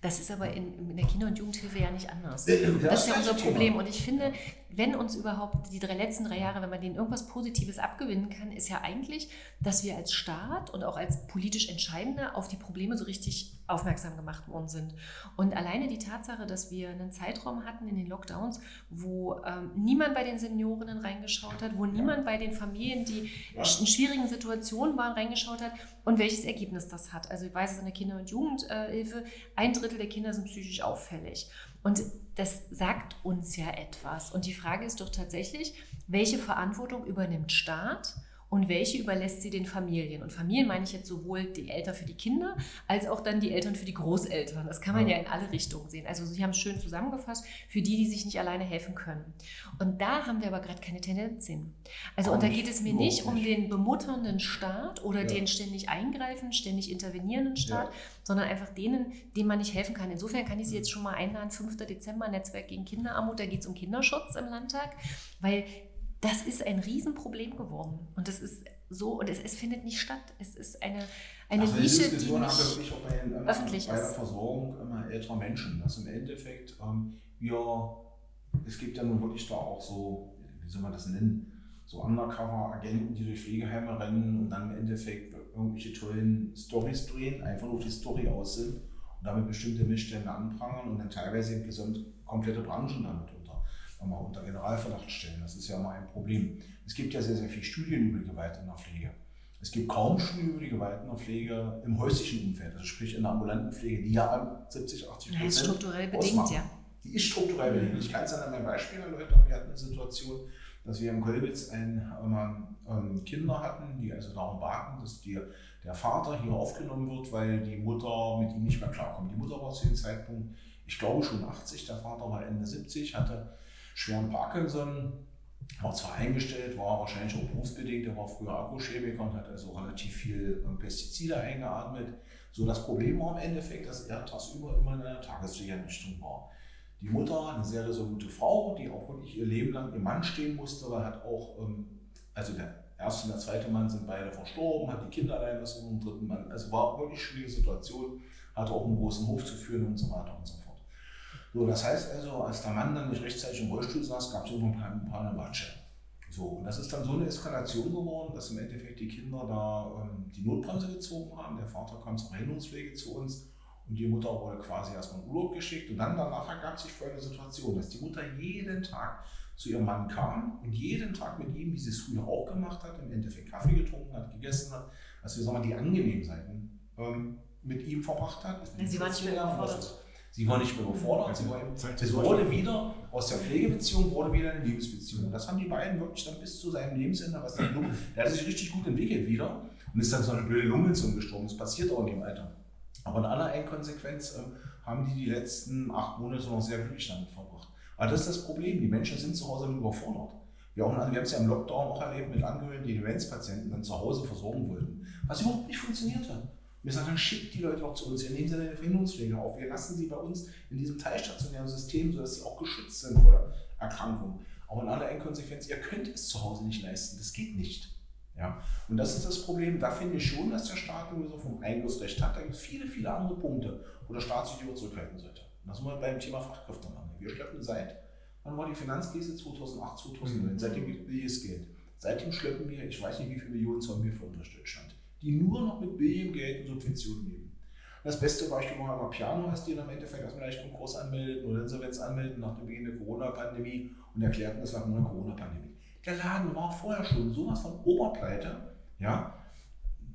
Das ist aber in, in, der Kinder- und Jugendhilfe ja nicht anders. Das, das ist ja unser Problem. Und ich finde, wenn uns überhaupt die drei letzten drei Jahre, wenn man denen irgendwas Positives abgewinnen kann, ist ja eigentlich, dass wir als Staat und auch als politisch Entscheidende auf die Probleme so richtig aufmerksam gemacht worden sind. Und alleine die Tatsache, dass wir einen Zeitraum hatten in den Lockdowns, wo ähm, niemand bei den Seniorinnen reingeschaut hat, wo ja. niemand bei den Familien, die ja. in schwierigen Situationen waren, reingeschaut hat und welches Ergebnis das hat. Also ich weiß es in der Kinder- und Jugendhilfe, ein Drittel der Kinder sind psychisch auffällig. Und das sagt uns ja etwas. Und die Frage ist doch tatsächlich, welche Verantwortung übernimmt Staat? Und welche überlässt sie den Familien. Und Familien meine ich jetzt sowohl die Eltern für die Kinder als auch dann die Eltern für die Großeltern. Das kann man ja, ja in alle Richtungen sehen. Also Sie haben es schön zusammengefasst, für die, die sich nicht alleine helfen können. Und da haben wir aber gerade keine Tendenz hin. Also und da geht es mir nicht um den bemutternden Staat oder ja. den ständig eingreifen, ständig intervenierenden Staat, ja. sondern einfach denen, denen man nicht helfen kann. Insofern kann ich Sie jetzt schon mal einladen, 5. Dezember, Netzwerk gegen Kinderarmut, da geht es um Kinderschutz im Landtag, weil das ist ein Riesenproblem geworden. Und das ist so, und es, es findet nicht statt. Es ist eine, eine also Nische, die Diskussion haben wir wirklich auch bei, ähm, öffentlich bei der Versorgung immer älterer Menschen. Dass im Endeffekt ähm, wir, es gibt ja nun wirklich da auch so, wie soll man das nennen, so Undercover-Agenten, die durch Pflegeheime rennen und dann im Endeffekt irgendwelche tollen Stories drehen, einfach nur auf die Story aus sind und damit bestimmte Missstände anprangern und dann teilweise gesamt komplette Branchen damit mal unter Generalverdacht stellen. Das ist ja mal ein Problem. Es gibt ja sehr, sehr viele Studien über Gewalt in der Pflege. Es gibt kaum Studien über die Gewalt in der Pflege im häuslichen Umfeld, also sprich in der ambulanten Pflege, die ja 70, 80 Prozent. Ja, ist strukturell bedingt, ausmachen. ja. Die ist strukturell bedingt. Mhm. Ich kann es an meinem Beispiel erläutern. Wir hatten eine Situation, dass wir in Kolwitz ein, ähm, Kinder hatten, die also darum baten, dass die, der Vater hier aufgenommen wird, weil die Mutter mit ihm nicht mehr klarkommt. Die Mutter war zu dem Zeitpunkt, ich glaube schon 80, der Vater war Ende 70, hatte schweren Parkinson, war zwar eingestellt, war wahrscheinlich auch berufsbedingt, er war früher Agrochemiker und hat also relativ viel ähm, Pestizide eingeatmet. So das Problem war im Endeffekt, dass er tagsüber immer in einer Tagespflegeeinrichtung war. Die Mutter, eine sehr resolute Frau, die auch wirklich ihr Leben lang ihr Mann stehen musste, weil hat auch, ähm, also der erste und der zweite Mann sind beide verstorben, hat die Kinder allein lassen und dritten Mann. Also war wirklich eine schwierige Situation, hatte auch einen großen Hof zu führen und so weiter und so fort. So, das heißt also, als der Mann dann nicht rechtzeitig im Rollstuhl saß, gab es irgendwo ein paar eine Watsche. So, und das ist dann so eine Eskalation geworden, dass im Endeffekt die Kinder da ähm, die Notbremse gezogen haben. Der Vater kam zur Verhinderungswege zu uns und die Mutter wurde quasi erstmal in Urlaub geschickt. Und dann danach ergab sich folgende Situation, dass die Mutter jeden Tag zu ihrem Mann kam und jeden Tag mit ihm, wie sie es früher auch gemacht hat, im Endeffekt Kaffee getrunken hat, gegessen hat, also wir sagen mal die angenehmen Seiten ähm, mit ihm verbracht hat. Sie war nicht mehr überfordert. Sie war nicht mehr überfordert, sie war, es wurde wieder, aus der Pflegebeziehung wurde wieder eine Liebesbeziehung. Das haben die beiden wirklich dann bis zu seinem Lebensende, was dann Lunge, der hat sich richtig gut entwickelt wieder und ist dann so eine blöde Lungenentzündung gestorben. Das passiert auch in dem Alter. Aber in aller Einkonsequenz äh, haben die die letzten acht Monate noch sehr glücklich damit verbracht. Aber das ist das Problem, die Menschen sind zu Hause überfordert. Wir, wir haben es ja im Lockdown auch erlebt mit Angehörigen, die Demenzpatienten dann zu Hause versorgen wollten, was überhaupt nicht funktioniert hat. Wir sagen, dann schickt die Leute auch zu uns, wir nehmen sie in der Verhinderungspflege auf, wir lassen sie bei uns in diesem teilstationären System, sodass sie auch geschützt sind vor Erkrankungen. Aber in aller Endkonsequenz, ihr könnt es zu Hause nicht leisten, das geht nicht. Ja? Und das ist das Problem, da finde ich schon, dass der Staat irgendwie so vom Eingriffsrecht hat. Da gibt es viele, viele andere Punkte, wo der Staat sich über zurückhalten sollte. Und da sind wir beim Thema Fachkräftemangel. Wir schleppen seit, wann war die Finanzkrise? 2008, 2009, mhm. seitdem gibt es Geld. Seitdem schleppen wir, ich weiß nicht, wie viele Millionen wir für Unterstützung die nur noch mit billigem Geld und Subventionen leben. Das beste Beispiel war aber Piano, als die dann im Endeffekt erstmal gleich Konkurs anmeldeten oder Insolvenz anmeldeten nach dem Beginn der Corona-Pandemie und erklärten, das lag nur eine Corona-Pandemie. Der Laden war vorher schon sowas von Oberpleite, ja.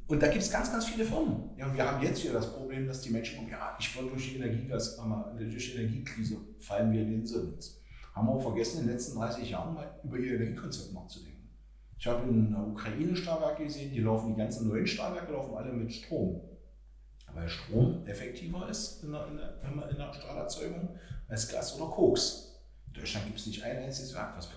Und da gibt es ganz, ganz viele Firmen. Ja, und wir haben jetzt wieder das Problem, dass die Menschen kommen, ja, ich wollte durch die Energiegas, durch die Energiekrise fallen wir in die Insolvenz. Haben wir auch vergessen, in den letzten 30 Jahren mal über ihr Energiekonzept nachzudenken. Ich habe in der Ukraine Stahlwerke gesehen, die laufen, die ganzen neuen Stahlwerke laufen alle mit Strom. Weil Strom effektiver ist in der, in der, in der Stahlerzeugung als Gas oder Koks. In Deutschland gibt es nicht ein einziges Werk, was,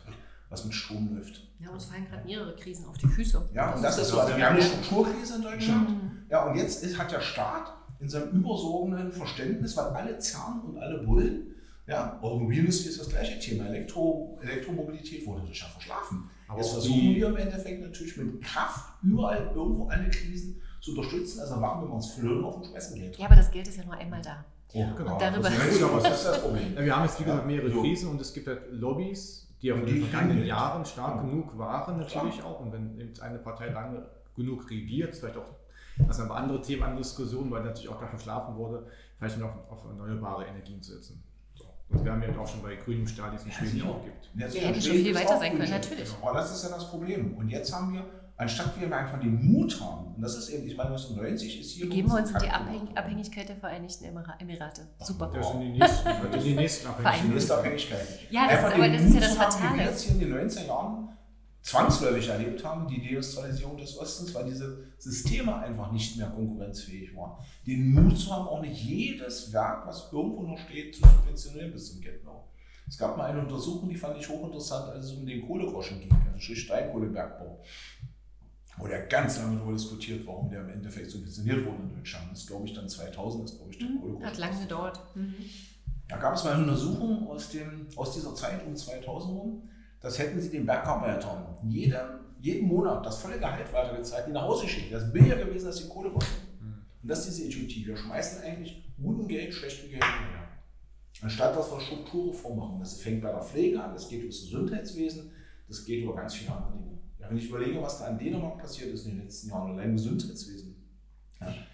was mit Strom läuft. Ja, uns fallen gerade mehrere Krisen auf die Füße. Ja, und das ist so. Also wir haben eine Strukturkrise in Deutschland. Mhm. Ja, und jetzt ist, hat der Staat in seinem übersogenen Verständnis, weil alle zerren und alle bullen, ja, Automobilindustrie ist das gleiche Thema. Elektro, Elektromobilität wurde ja verschlafen. Aber Jetzt versuchen die- wir im Endeffekt natürlich mit Kraft überall irgendwo alle Krisen zu unterstützen. Also machen wir uns Flöhen auf dem Spessengeld. Ja, aber das Geld ist ja nur einmal da. Oh, genau. darüber- Das ist, das ist das Problem. Ja, wir haben jetzt, wie gesagt, Ja, mehrere so. Krisen und es gibt halt Lobbys, die auch in Und den vergangenen Jahren stark Ja. genug waren, natürlich auch. Und wenn eben eine Partei lange genug regiert, vielleicht auch, das sind aber andere Themen, andere Diskussionen, weil natürlich auch da verschlafen wurde, vielleicht noch auf erneuerbare Energien zu setzen. Und wir haben ja auch schon bei grünem Stahl, die es in Schweden auch gibt. Jetzt Wir hätten schon viel weiter sein können, natürlich. Aber das ist ja das Problem. Und jetzt haben wir, anstatt wir einfach den Mut haben, und das ist eben, ich meine, 1990 ist hier. Wir uns in die Abhäng. Abhängigkeit der Vereinigten Emira- Emirate. Super. Das sind die nächsten, das sind die nächsten Die Abhängigkeiten. nächste Abhängigkeit. Ja, das, aber das ist ja das zu haben, Wie wir Fatale. jetzt hier in den 90er Jahren zwangsläufig erlebt haben, die Deindustrialisierung des Ostens, weil diese Systeme einfach nicht mehr konkurrenzfähig waren. Den Mut zu haben, auch nicht jedes Werk, was irgendwo noch steht, zu subventionieren bis zum Get-No. Es gab mal eine Untersuchung, die fand ich hochinteressant, als es um den Kohlegroschen ging, also sprich Steinkohlebergbau. Wo der ganz lange darüber diskutiert, warum der im Endeffekt subventioniert wurde in Deutschland. Das ist, glaube ich, dann 2000, ist, glaube ich, der Mhm. Kohlegroschen. Hat lange gedauert. Mhm. Da gab es mal eine Untersuchung aus, dem, aus dieser Zeit um 2000 rum. Das hätten sie den Bergarbeitern jedem, jeden Monat das volle Gehalt weitergezeigt, die nach Hause geschickt. Das ist billiger gewesen als die Kohlekosten. Und das ist diese Idiotie. Wir schmeißen eigentlich guten Geld, schlechtem Geld hinterher. Anstatt dass wir Strukturreform machen. Das fängt bei der Pflege an, das geht über das Gesundheitswesen, das geht über ganz viele andere Dinge. Ja, wenn ich überlege, was da in Dänemark passiert ist in den letzten Jahren, allein im Gesundheitswesen.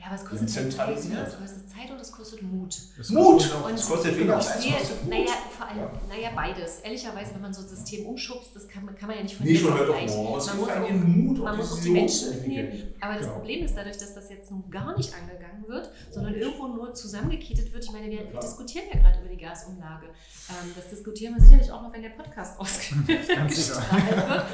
Ja, aber es kostet ja Zeit, zentralisiert. es kostet Zeit und es kostet Mut. Das Mut! kostet Und Es kostet weniger Zeit, es sehe, kostet Mut. naja, vor allem, Ja. naja, beides. Ehrlicherweise, wenn man so ein System umschubst, das kann, man- kann man ja nicht von gleich. morgen. aber Es Man muss auch- Mut, Man muss auch die Menschen mitnehmen. Aber das Genau. Problem ist dadurch, dass das jetzt nun gar nicht angegangen wird, sondern irgendwo nur zusammengekettet wird. Ich meine, wir Klar. diskutieren ja gerade über die Gasumlage. Ähm, das diskutieren wir sicherlich auch noch, wenn der Podcast ausgestrahlt wird.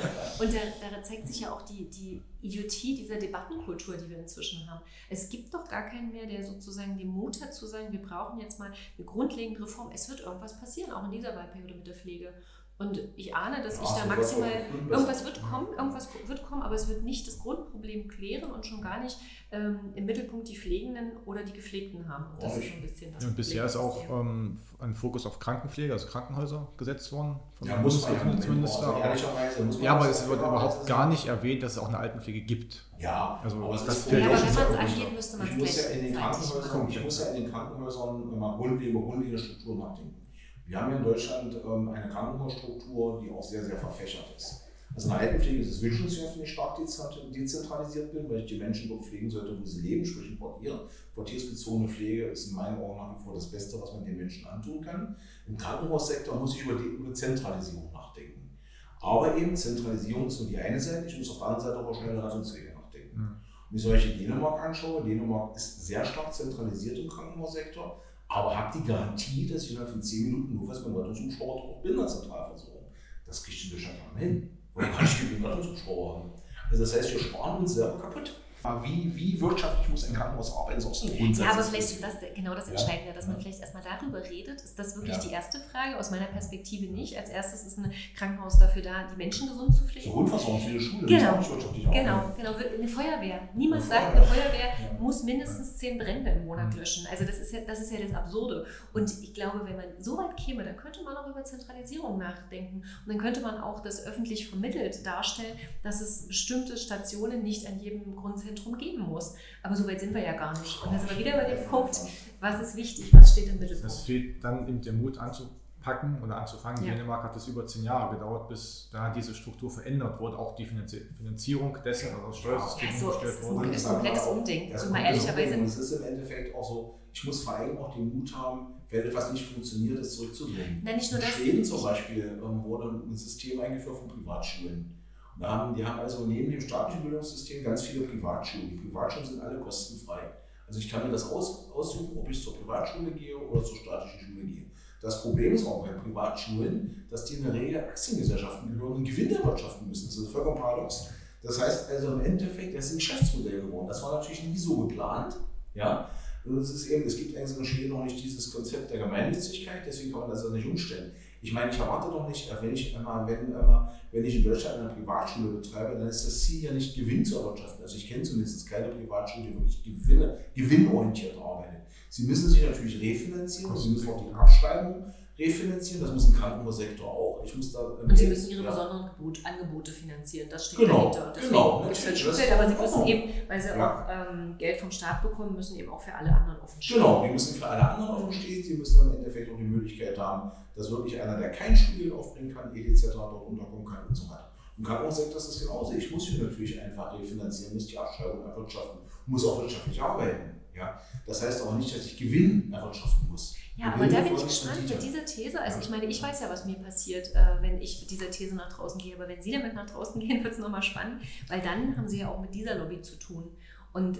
Und da, da zeigt sich ja auch die, die Idiotie dieser Debattenkultur, die wir inzwischen haben. Es gibt doch gar keinen mehr, der sozusagen den Mut hat zu sagen, wir brauchen jetzt mal eine grundlegende Reform. Es wird irgendwas passieren, auch in dieser Wahlperiode mit der Pflege. Und ich ahne, dass Ja, ich es da maximal. Irgendwas wird kommen, irgendwas wird kommen, aber es wird nicht das Grundproblem klären und schon gar nicht ähm, im Mittelpunkt die Pflegenden oder die Gepflegten haben. Und das Ja, ist ein bisschen das Und bisher ist auch ähm, ein Fokus auf Krankenpflege, also Krankenhäuser gesetzt worden. Von Ja, der muss man zumindest. also ehrlicherweise Ja, aber das es wird überhaupt das gar nicht erwähnt, dass es auch eine Altenpflege gibt. Ja, Also, aber das ist fehlt Ja, auch aber schon wenn man es angeht, müsste man Ich es muss ja gleich in den Krankenhäusern, ich muss ja in den Krankenhäusern mal grundlegende, grundlegende nachdenken. Wir haben ja in Deutschland ähm, eine Krankenhausstruktur, die auch sehr, sehr verfächert ist. Also in der Altenpflege ist es wünschenswert, wenn ich stark dezent- dezentralisiert bin, weil ich die Menschen dort pflegen sollte, wo sie leben, sprich im Quartier. Quartiersbezogene Pflege ist in meinen Augen nach wie vor das Beste, was man den Menschen antun kann. Im Krankenhaussektor muss ich über, die, über Zentralisierung nachdenken. Aber eben Zentralisierung ist nur die eine Seite, ich muss auf der anderen Seite aber auch schnelle Rettungswege nachdenken. Mhm. Und ich solche Dänemark anschaue, Dänemark ist sehr stark zentralisiert im Krankenhaussektor, aber hat die Garantie, dass ich innerhalb von 10 Minuten nur was beim Rettungshubschrauber auch bin als Zentralversorgung. Das in Deutschland gar nicht hin. Oder kann ich genügend Rettungshubschrauber haben? Also das heißt, wir sparen uns selber kaputt. Wie, wie wirtschaftlich muss ein Krankenhaus arbeiten, ist auch so ein Grundsatz. Ja, aber vielleicht ist das genau das. Entscheidende, dass man vielleicht erstmal darüber redet. Ist das wirklich die erste Frage? Aus meiner Perspektive nicht. Als erstes ist ein Krankenhaus dafür da, die Menschen gesund zu So pflegen. Grundversorgung wie eine Schule, Genau. nicht wirtschaftlich arbeiten. Genau, genau. Eine Feuerwehr. Niemand Eine sagt, eine Feuerwehr. Ja. muss mindestens zehn Brände im Monat Mhm. löschen. Also das ist ja das, ist ja das Absurde. Und ich glaube, wenn man so weit käme, dann könnte man auch über Zentralisierung nachdenken. Und dann könnte man auch das öffentlich vermittelt darstellen, dass es bestimmte Stationen nicht an jedem Grundzentrum geben muss. Aber so weit sind wir ja gar nicht. Und da sind wir wieder bei dem Punkt, was ist wichtig, was steht im Es Mittelpunkt. fehlt dann eben der Mut anzupacken oder anzufangen. Ja. Dänemark hat es über zehn Jahre gedauert, bis da diese Struktur verändert wurde, auch die Finanzi Finanzierung dessen, also das Steuersystem Ja, so, umgestellt es ist ein- wurde. ist ein komplettes Umdenken. Das Und mal ehrlicherweise- es ist im Endeffekt auch so, ich muss vor allem auch den Mut haben, wenn etwas nicht funktioniert, es zurückzudrehen. Nein, nicht nur In das. Schweden zum Beispiel ähm, wurde ein System eingeführt von Privatschulen. Haben, die haben also neben dem staatlichen Bildungssystem ganz viele Privatschulen. Die Privatschulen sind alle kostenfrei. Also ich kann mir das aus, aussuchen, ob ich zur Privatschule gehe oder zur staatlichen Schule gehe. Das Problem ist auch bei Privatschulen, dass die in der Regel Aktiengesellschaften gehören und Gewinn erwirtschaften müssen. Das ist vollkommen paradox. Das heißt also im Endeffekt, das ist ein Geschäftsmodell geworden. Das war natürlich nie so geplant. Ja? Und es ist eben, es gibt eigentlich in Schweden noch nicht dieses Konzept der Gemeinnützigkeit, deswegen kann man das auch nicht umstellen. Ich meine, ich erwarte doch nicht, wenn ich immer, wenn, immer, wenn ich in Deutschland eine Privatschule betreibe, dann ist das Ziel ja nicht Gewinn zu erwirtschaften. Also ich kenne zumindest keine Privatschule, die wirklich Gewinne, gewinnorientiert arbeitet. Sie müssen sich natürlich refinanzieren, Sie müssen auch die Abschreibung refinanzieren, das muss ein Krankenhaussektor auch. Ich muss da, und Sie müssen Ihre ja. besonderen Angebote finanzieren, das steht genau, dahinter. Deswegen genau, natürlich. Das aber Sie müssen eben, weil Sie ja. auch ähm, Geld vom Staat bekommen, müssen eben auch für alle anderen offen stehen. Genau, wir müssen für alle anderen offen stehen. Sie müssen im Endeffekt auch die Möglichkeit haben, dass wirklich einer, der kein Studium aufbringen kann, etc., dort unterkommen kann und so weiter. Im Krankenhaussektor ist das genauso. Ich muss mich natürlich einfach refinanzieren, muss die Abschreibung erwirtschaften, muss auch wirtschaftlich arbeiten. Ja? Das heißt aber nicht, dass ich Gewinn erwirtschaften muss. Ja, aber da bin ich gespannt mit dieser These. Also ich meine, ich weiß ja, was mir passiert, äh, wenn ich mit dieser These nach draußen gehe. Aber wenn Sie damit nach draußen gehen, wird es nochmal spannend, weil dann haben Sie ja auch mit dieser Lobby zu tun. Und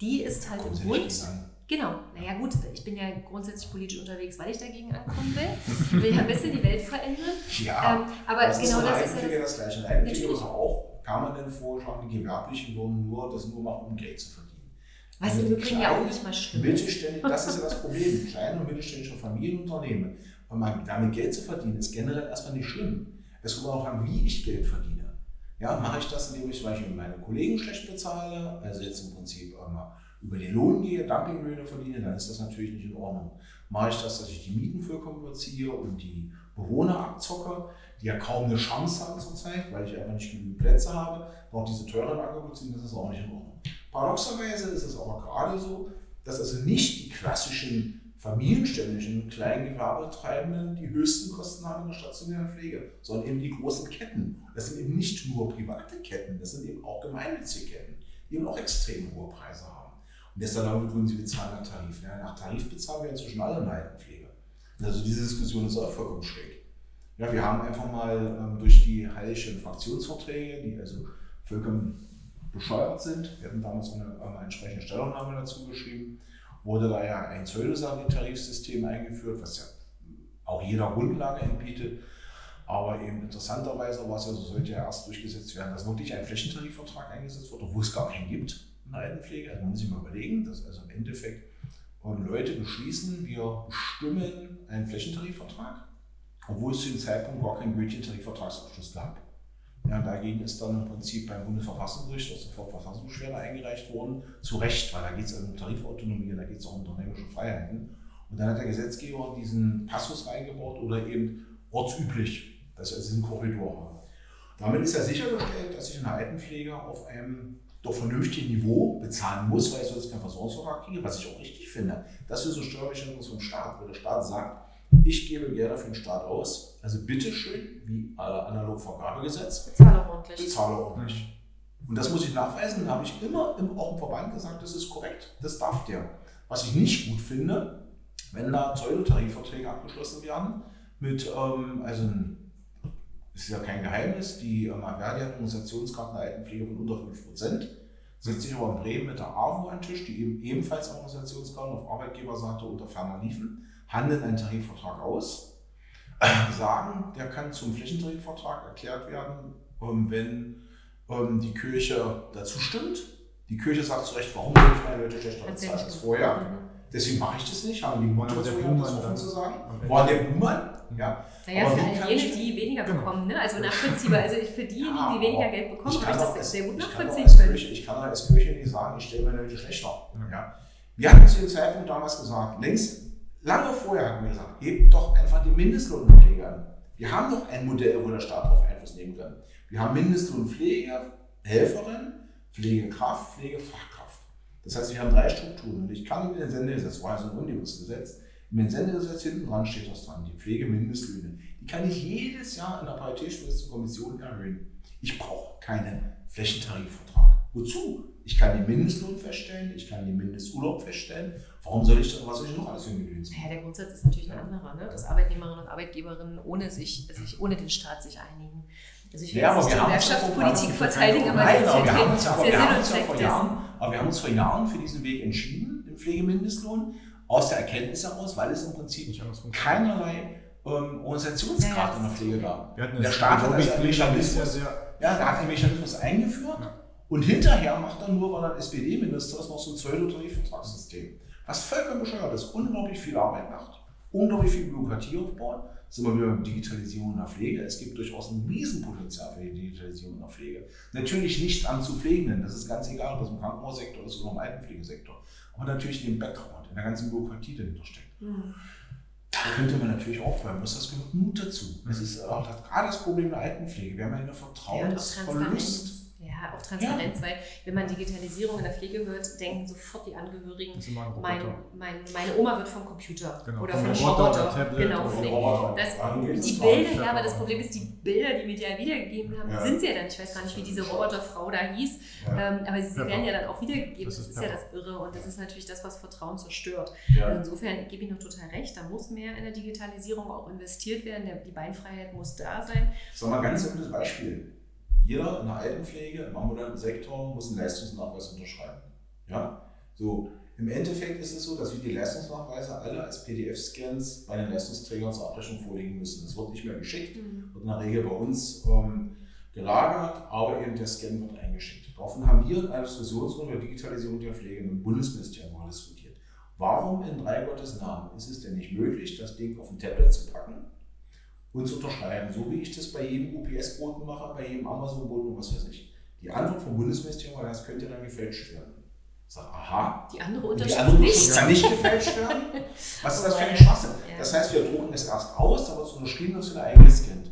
die ist halt im Grund. Genau, naja gut, ich bin ja grundsätzlich politisch unterwegs, weil ich dagegen ankommen will. Ich will ja ein bisschen die Welt verändern. Ja, ähm, aber das genau ist das ist ja das, das Gleiche. Ein auch permanent vorschlagen, die Gewerblichen wollen nur das nur machen, um Geld zu verdienen. Was im Übrigen ja auch nicht mal schlimm Mittelständig, das ist ja das Problem. Kleine und mittelständische Familienunternehmen. Und damit Geld zu verdienen, ist generell erstmal nicht schlimm. Es kommt auch an, wie ich Geld verdiene. Ja, mache ich das, indem ich zum Beispiel meine Kollegen schlecht bezahle, also jetzt im Prinzip mal über den Lohn gehe, Dumpinglöhne verdiene, dann ist das natürlich nicht in Ordnung. Mache ich das, dass ich die Mieten vollkommen überziehe und die Bewohner abzocke, die ja kaum eine Chance haben zurzeit, weil ich einfach nicht genügend Plätze habe, auch diese teuren Angebote ziehen, das ist auch nicht in Ordnung. Paradoxerweise ist es aber gerade so, dass also nicht die klassischen familienständischen Kleingewerbetreibenden die höchsten Kosten haben in der stationären Pflege, sondern eben die großen Ketten. Das sind eben nicht nur private Ketten, das sind eben auch gemeinnützige Ketten, die eben auch extrem hohe Preise haben. Und deshalb würden sie bezahlen nach Tarif. Ja, nach Tarif bezahlen wir inzwischen alle Altenpflege. Also diese Diskussion ist auch vollkommen schräg. Ja, wir haben einfach mal ähm, durch die heilischen Fraktionsverträge, die also vollkommen bescheuert sind. Wir hatten damals eine, eine entsprechende Stellungnahme dazu geschrieben. Wurde da ja ein Pseudotarifsystem eingeführt, was ja auch jeder Grundlage entbietet. Aber eben interessanterweise war es ja so, sollte ja erst durchgesetzt werden, dass wirklich ein Flächentarifvertrag eingesetzt wird, obwohl es gar keinen gibt in der Altenpflege. Also man muss sich mal überlegen, dass also im Endeffekt Leute beschließen, wir bestimmen einen Flächentarifvertrag, obwohl es zu dem Zeitpunkt gar keinen gültigen Tarifvertragsabschluss gab. Ja, dagegen ist dann im Prinzip beim Bundesverfassungsgericht aus der Verfassungsbeschwerde eingereicht worden. Zu Recht, weil da geht es um Tarifautonomie, da geht es auch um unternehmerische Freiheiten. Und dann hat der Gesetzgeber diesen Passus reingebaut oder eben ortsüblich, dass wir diesen Korridor haben. Damit ist ja sichergestellt, dass ich in der Altenpflege auf einem doch vernünftigen Niveau bezahlen muss, weil ich sonst keinen Versorgungsvertrag kriege, was ich auch richtig finde. Das ist so steuerlich vom Staat, weil der Staat sagt, ich gebe Gelder für den Staat aus. Also bitteschön, wie analog Vergabegesetz. Bezahle ordentlich. Bezahle ordentlich. Und das muss ich nachweisen. Da habe ich immer im, auch im Verband gesagt, das ist korrekt. Das darf der. Was ich nicht gut finde, wenn da Pseudotarifverträge abgeschlossen werden mit, ähm, also ist ja kein Geheimnis, die ähm, Verdi hat Organisationskarten der Altenpflege von unter 5%, setzt sich aber in Bremen mit der AWO an den Tisch, die eben ebenfalls Organisationskarten auf Arbeitgeberseite unter ferner liefen handeln einen Tarifvertrag aus, äh, sagen, der kann zum Flächentarifvertrag erklärt werden, ähm, wenn ähm, die Kirche dazu stimmt. Die Kirche sagt zu Recht, warum soll ich meine Leute schlechter bezahlen als vorher? Mhm. Deswegen mache ich das nicht, haben die Motivation, das offen zu sagen. War der Buhmann? Ja. Naja, Aber für all jene, die weniger ja. bekommen, ne? also nachvollziehbar. Also für diejenigen, ja, die weniger Geld bekommen, habe ich das als, sehr gut nachvollziehen. Ich kann als Kirche nicht sagen, ich stelle meine Leute schlechter. Ja. Wir hatten zu dem Zeitpunkt damals gesagt, längst Lange vorher hatten wir gesagt, hebt doch einfach die Mindestlohnpflege an. Wir haben doch ein Modell, wo der Staat darauf Einfluss nehmen kann. Wir haben Mindestlohnpflege, Helferin, Pflegekraft, Pflegefachkraft. Das heißt, wir haben drei Strukturen. Und ich kann in den Sendegesetz, war so ein Unibusgesetz, in den Sendegesetz hinten dran steht das dran, die Pflegemindestlöhne. Die kann ich jedes Jahr in der Paritätischen Kommission erhöhen. Ich brauche keinen Flächentarifvertrag. Wozu? Ich kann den Mindestlohn feststellen, ich kann den Mindesturlaub feststellen. Warum soll ich, was soll ich noch alles für ein Ja, der Grundsatz ist natürlich ein anderer, ne? dass Arbeitnehmerinnen und Arbeitgeberinnen ohne, sich, sich, ohne den Staat sich einigen. Also ich will ja, jetzt nicht die Gewerkschaftspolitik verteidigen, aber Nein, aber wir haben uns, aber wir haben uns ja vor Jahren, aber wir haben uns vor Jahren für diesen Weg entschieden, den Pflegemindestlohn, aus der Erkenntnis heraus, weil es im Prinzip keinerlei ähm, Organisationsgrad ja, in der Pflege gab. Der Staat hat also einen Mechanismus, ja, der hat einen Mechanismus eingeführt. Ja und hinterher macht er nur, weil er SPD-Minister ist, noch so ein Pseudo-Tarifvertragssystem. Was vollkommen bescheuert ist, unglaublich viel Arbeit macht. unglaublich viel Bürokratie aufbauen. Das sind wir wieder mit Digitalisierung in der Pflege. Es gibt durchaus ein Riesenpotenzial für die Digitalisierung in der Pflege. Natürlich nicht an zu Pflegenden, das ist ganz egal, ob das im Krankenhaussektor ist oder im Altenpflegesektor. Aber natürlich in dem Background, in der ganzen Bürokratie dahinter steckt. Mhm. Da könnte man natürlich aufräumen, muss das genug Mut dazu. Es ist auch das, gerade das Problem der Altenpflege. Wir haben eine Vertrauensverlust. Ja, auch Transparenz, ja. weil wenn man Digitalisierung in der Pflege hört, denken sofort die Angehörigen, mein, mein, meine Oma wird vom Computer genau, oder vom, Roboter. Genau, von das, die Bilder, ja, aber das Problem ist, die Bilder, die medial wiedergegeben haben, ja. sind sie ja dann. Ich weiß gar nicht, wie diese Roboterfrau da hieß, ja. ähm, aber sie werden ja dann auch wiedergegeben. Das ist, das ist ja das Irre und das ist natürlich das, was Vertrauen zerstört. Also insofern gebe ich noch total recht, da muss mehr in der Digitalisierung auch investiert werden. Die Beinfreiheit muss da sein. Sag mal ganz simples Beispiel jeder in der Altenpflege, im ambulanten Sektor muss einen Leistungsnachweis unterschreiben. Ja? So, Im Endeffekt ist es so, dass wir die Leistungsnachweise alle als PDF-Scans bei den Leistungsträgern zur Abrechnung vorlegen müssen. Das wird nicht mehr geschickt, mhm. wird in der Regel bei uns ähm, gelagert, aber eben der Scan wird eingeschickt. Daraufhin haben wir in einer Diskussionsrunde über Digitalisierung der Pflege mit dem Bundesministerium mal diskutiert. Warum in drei Gottes Namen ist es denn nicht möglich, das Ding auf ein Tablet zu packen zu unterschreiben, so wie ich das bei jedem UPS-Boten mache, bei jedem Amazon-Boten und was weiß ich. Die Antwort vom Bundesministerium war, das könnte dann gefälscht werden. Ich sage, aha. Die andere Unterschrift, die andere nicht. kann nicht gefälscht werden. Was ist das für ein Schwachsinn? Das heißt, wir drucken es erst aus, aber es unterschrieben und es wieder eingescannt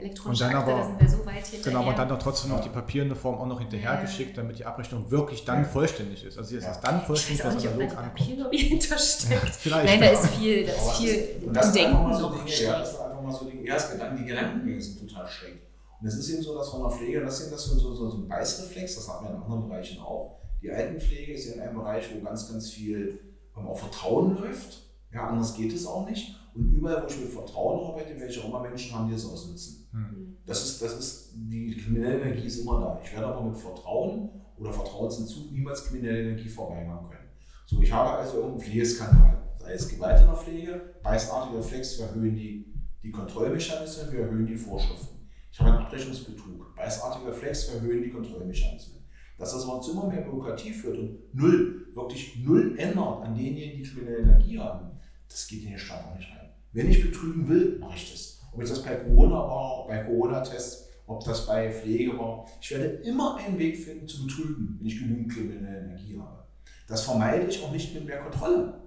elektronische und dann Akte, aber, da sind wir so weit hinterher. Genau, aber dann doch trotzdem noch die papierende Form auch noch hinterhergeschickt, ja. damit die Abrechnung wirklich dann vollständig ist. Also es ist dann vollständig, dass analog ankommt. Papierlobby hintersteckt. Vielleicht. Nein, da ist viel, da ist viel das Denken so noch Dinge, das mal so die erste Gedanken, die Gedankengänge sind total schräg. Und es ist eben so, dass von der Pflege, das ist so, so, so ein Beißreflex, das haben wir in anderen Bereichen auch. Die Altenpflege ist ja in einem Bereich, wo ganz, ganz viel auch Vertrauen läuft. Ja, anders geht es auch nicht. Und überall, wo ich mit Vertrauen arbeite, welche auch immer Menschen haben, die das ausnutzen. Hm. Das ist, das ist, die kriminelle Energie ist immer da. Ich werde aber mit Vertrauen oder Vertrauensentzug niemals kriminelle Energie verweigern können. So, ich habe also irgendeinen Pflegeskandal, sei es Gewalt in der Pflege, beißartiger Reflex, wir erhöhen die, die Kontrollmechanismen, wir erhöhen die Vorschriften. Ich habe einen Abrechnungsbetrug, beißartiger Reflex, wir erhöhen die Kontrollmechanismen. Dass das aber zu immer mehr Bürokratie führt und null, wirklich null ändert an denjenigen, die kriminelle Energie haben, das geht in den Staat auch nicht rein. Wenn ich betrügen will, mache ich das. Ob das bei Corona war, bei Corona-Tests, ob das bei Pflege war. Ich werde immer einen Weg finden zu betrügen, wenn ich genügend kriminelle Energie habe. Das vermeide ich auch nicht mit mehr Kontrolle.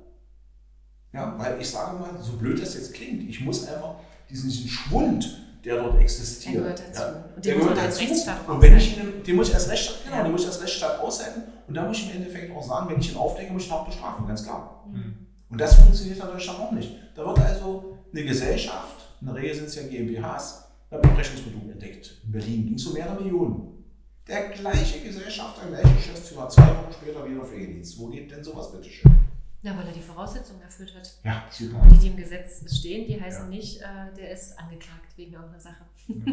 Ja, weil ich sage mal, so blöd das jetzt klingt, ich muss einfach diesen, diesen Schwund, der dort existiert. Der gehört dazu. Ja, und den muss man als Rechtsstaat Und wenn ich ihn, den muss ich als Rechtsstaat, genau, ja. den muss ich als Rechtsstaat aushalten. Und da muss ich im Endeffekt auch sagen, wenn ich ihn aufdecke, muss ich ihn auch bestrafen, ganz klar. Mhm. Und das funktioniert in Deutschland auch nicht. Da wird also eine Gesellschaft, in der Regel sind es ja GmbHs, beim Abrechnungsbetrug entdeckt. In Berlin ging es um mehrere Millionen. Der gleiche Gesellschafter, der gleiche Geschäftsführer, zwei Wochen später wieder Pflegedienst. Wo geht denn sowas bitte schön? Ja, weil er die Voraussetzungen erfüllt hat. Ja, super. Die, die im Gesetz stehen, die heißen ja. nicht, äh, der ist angeklagt wegen irgendeiner Sache.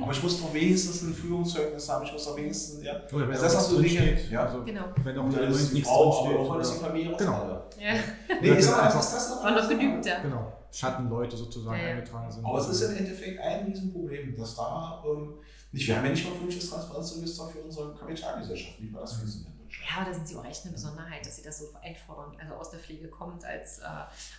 Aber ich muss doch wenigstens ein Führungszeugnis haben, ich muss doch wenigstens, ja. Oder wenn das hast du Dinge, ja. Also, genau. Wenn auch da ist die Frau, auch wenn das die Familie Genau. Ja. Nee, ist einfach, das, das noch, noch genügt, ja. Genau. Schattenleute sozusagen ja, eingetragen sind. Aber es ist im Endeffekt ein Riesenproblem, dass da ähm, nicht, wir haben ja nicht mal fünftes Transparenzregister für unsere Kapitalgesellschaft, wie war das funktioniert. Ja, aber da sind sie auch echt eine Besonderheit, dass sie das so einfordern. Also aus der Pflege kommt, als äh,